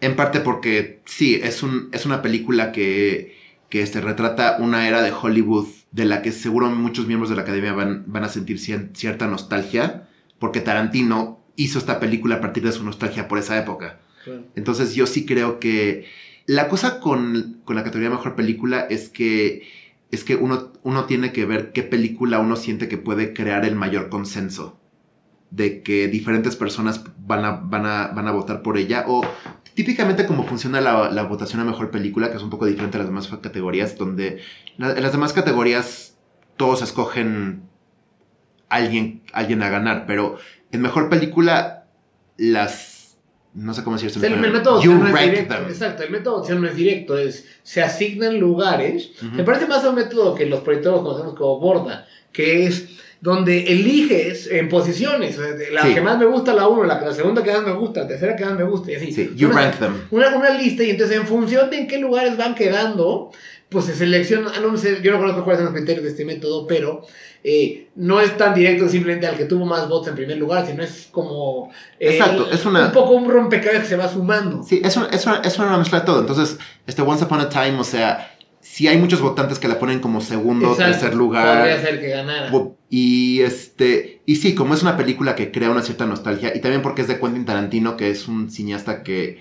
en parte porque sí, es, un, es una película que, que este, retrata una era de Hollywood de la que seguro muchos miembros de la academia van, van a sentir cier- cierta nostalgia, porque Tarantino hizo esta película a partir de su nostalgia por esa época. Claro. Entonces yo sí creo que la cosa con, con la categoría Mejor Película es que, es que uno, uno tiene que ver qué película uno siente que puede crear el mayor consenso. De que diferentes personas van a, van a, van a votar por ella. O típicamente como funciona la, la votación a Mejor Película, que es un poco diferente a las demás categorías, donde la- en las demás categorías todos escogen alguien, alguien a ganar, pero en Mejor Película las... No sé cómo decirlo. El, el método You no es directo. them. Exacto, el método de opción no es directo, es se asignan lugares. Me parece más un método que los proyectores conocemos como borda, que es donde eliges en posiciones. La Sí. que más me gusta, la 1, la, la segunda que más me gusta, la tercera que más me gusta, y así. Sí, you una, rank them. una, una lista, y entonces en función de en qué lugares van quedando, pues se selecciona. ah, No sé, yo no conozco cuáles son los criterios de este método, pero eh, no es tan directo simplemente al que tuvo más votos en primer lugar, sino es como. eh, Exacto, es una- Un poco un rompecabezas que se va sumando. Sí, es, un- es, una, es una mezcla de todo. Entonces, este Once Upon a Time, o sea, si hay muchos votantes que la ponen como segundo, Exacto, tercer Podría lugar. ser que ganara. Y este. Y sí, como es una película que crea una cierta nostalgia. Y también porque es de Quentin Tarantino, que es un cineasta que.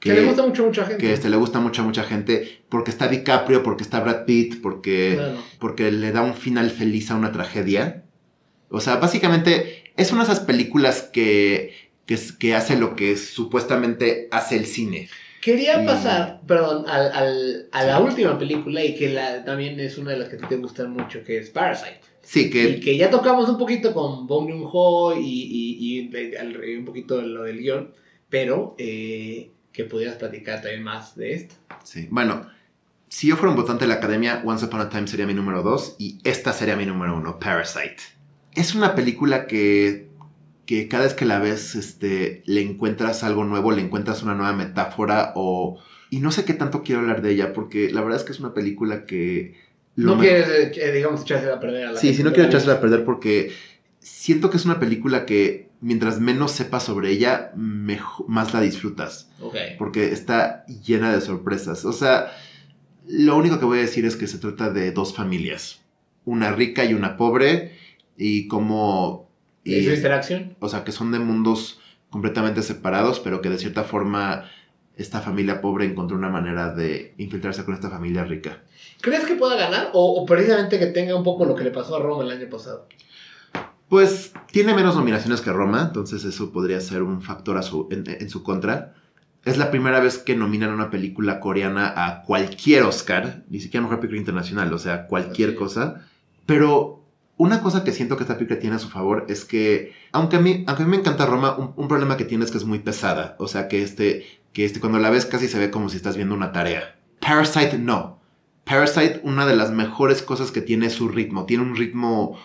Que, le gusta mucho a mucha gente. que este, le gusta mucho a mucha gente. Porque está DiCaprio, porque está Brad Pitt, porque. Claro. porque le da un final feliz a una tragedia. O sea, básicamente es una de esas películas que, que, que hace lo que supuestamente hace el cine. Quería pasar, perdón, al, al- a la última película y que la, también es una de las que te gustan mucho, que es Parasite. Sí, que Y que ya tocamos un poquito con Bong Joon-ho y, y, y al- y un poquito de lo del guion, pero eh, que pudieras platicar también más de esto. Sí. Bueno, si yo fuera un votante de la academia, Once Upon a Time sería mi número 2 y esta sería mi número 1, Parasite. Es una película que, que cada vez que la ves este, le encuentras algo nuevo, le encuentras una nueva metáfora o... Y no sé qué tanto quiero hablar de ella porque la verdad es que es una película que... no quieres, eh, digamos, echarse a perder a la Sí, si no quiero la echársela a perder porque siento que es una película que mientras menos sepas sobre ella, mejo- más la disfrutas Ok. porque está llena de sorpresas. O sea, lo único que voy a decir es que se trata de dos familias, una rica y una pobre, y como... ¿Y su interacción? o sea, que son de mundos completamente separados, pero que de cierta forma esta familia pobre encontró una manera de infiltrarse con esta familia rica. ¿Crees que pueda ganar? O, o precisamente que tenga un poco lo que le pasó a Roma el año pasado. Pues tiene menos nominaciones que Roma, entonces eso podría ser un factor a su, en, en su contra. Es la primera vez que nominan una película coreana a cualquier Oscar, ni siquiera mejor película internacional, o sea, cualquier es. cosa. Pero una cosa que siento que esta película tiene a su favor es que, aunque a mí, aunque a mí me encanta Roma, un, problema que tiene es que es muy pesada. O sea, que este, que este, cuando la ves casi se ve como si estás viendo una tarea. Parasite no. Parasite, una de las mejores cosas que tiene es su ritmo. Tiene un ritmo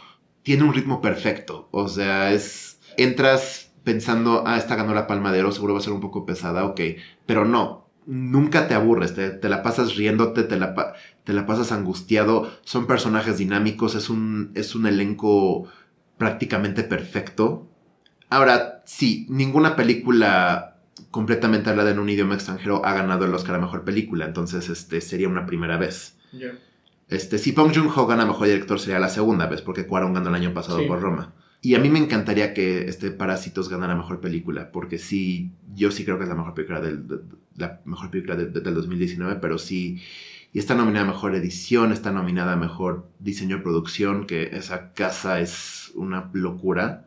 tiene un ritmo perfecto. O sea, es. Entras pensando, ah, esta ganó la palma de oro, seguro va a ser un poco pesada, ok. Pero no, nunca te aburres, te, te la pasas riéndote, te la, te la pasas angustiado, son personajes dinámicos, es un, es un elenco prácticamente perfecto. Ahora, sí, ninguna película completamente hablada en un idioma extranjero ha ganado el Oscar a Mejor Película, entonces este, sería una primera vez. Este, si Pong Joon-ho gana Mejor Director sería la segunda vez, porque Cuarón ganó el año pasado por Roma. Y a mí me encantaría que este Parásitos ganara Mejor Película, porque sí, yo sí creo que es la mejor película del, la mejor película del 2019, pero sí, y está nominada a Mejor Edición, está nominada a Mejor Diseño de Producción, que esa casa es una locura.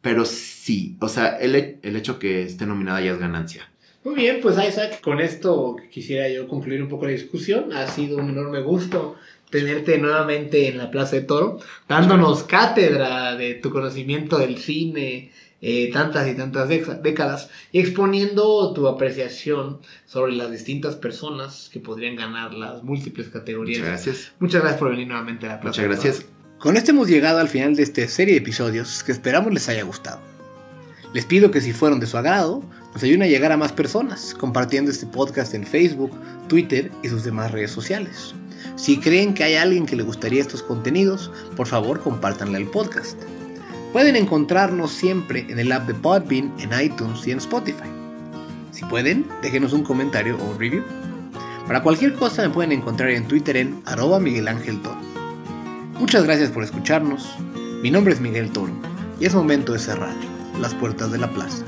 Pero sí, o sea, el, el hecho que esté nominada ya es ganancia. Muy bien, pues Isaac, con esto quisiera yo concluir un poco la discusión. Ha sido un enorme gusto tenerte nuevamente en la Plaza de Toro, dándonos cátedra de tu conocimiento del cine, eh, tantas y tantas décadas, y exponiendo tu apreciación sobre las distintas personas que podrían ganar las múltiples categorías. Muchas gracias. Muchas gracias por venir nuevamente a la Plaza. Muchas gracias. Con esto hemos llegado al final de esta serie de episodios que esperamos les haya gustado. Les pido que si fueron de su agrado, nos ayuden a llegar a más personas, compartiendo este podcast en Facebook, Twitter y sus demás redes sociales. Si creen que hay alguien que le gustaría estos contenidos, por favor compártanle el podcast. Pueden encontrarnos siempre en el app de Podbean, en iTunes y en Spotify. Si pueden, déjenos un comentario o un review. Para cualquier cosa me pueden encontrar en Twitter en arroba Miguel Toro. Muchas gracias por escucharnos. Mi nombre es Miguel Toro y es momento de cerrar las puertas de la plaza.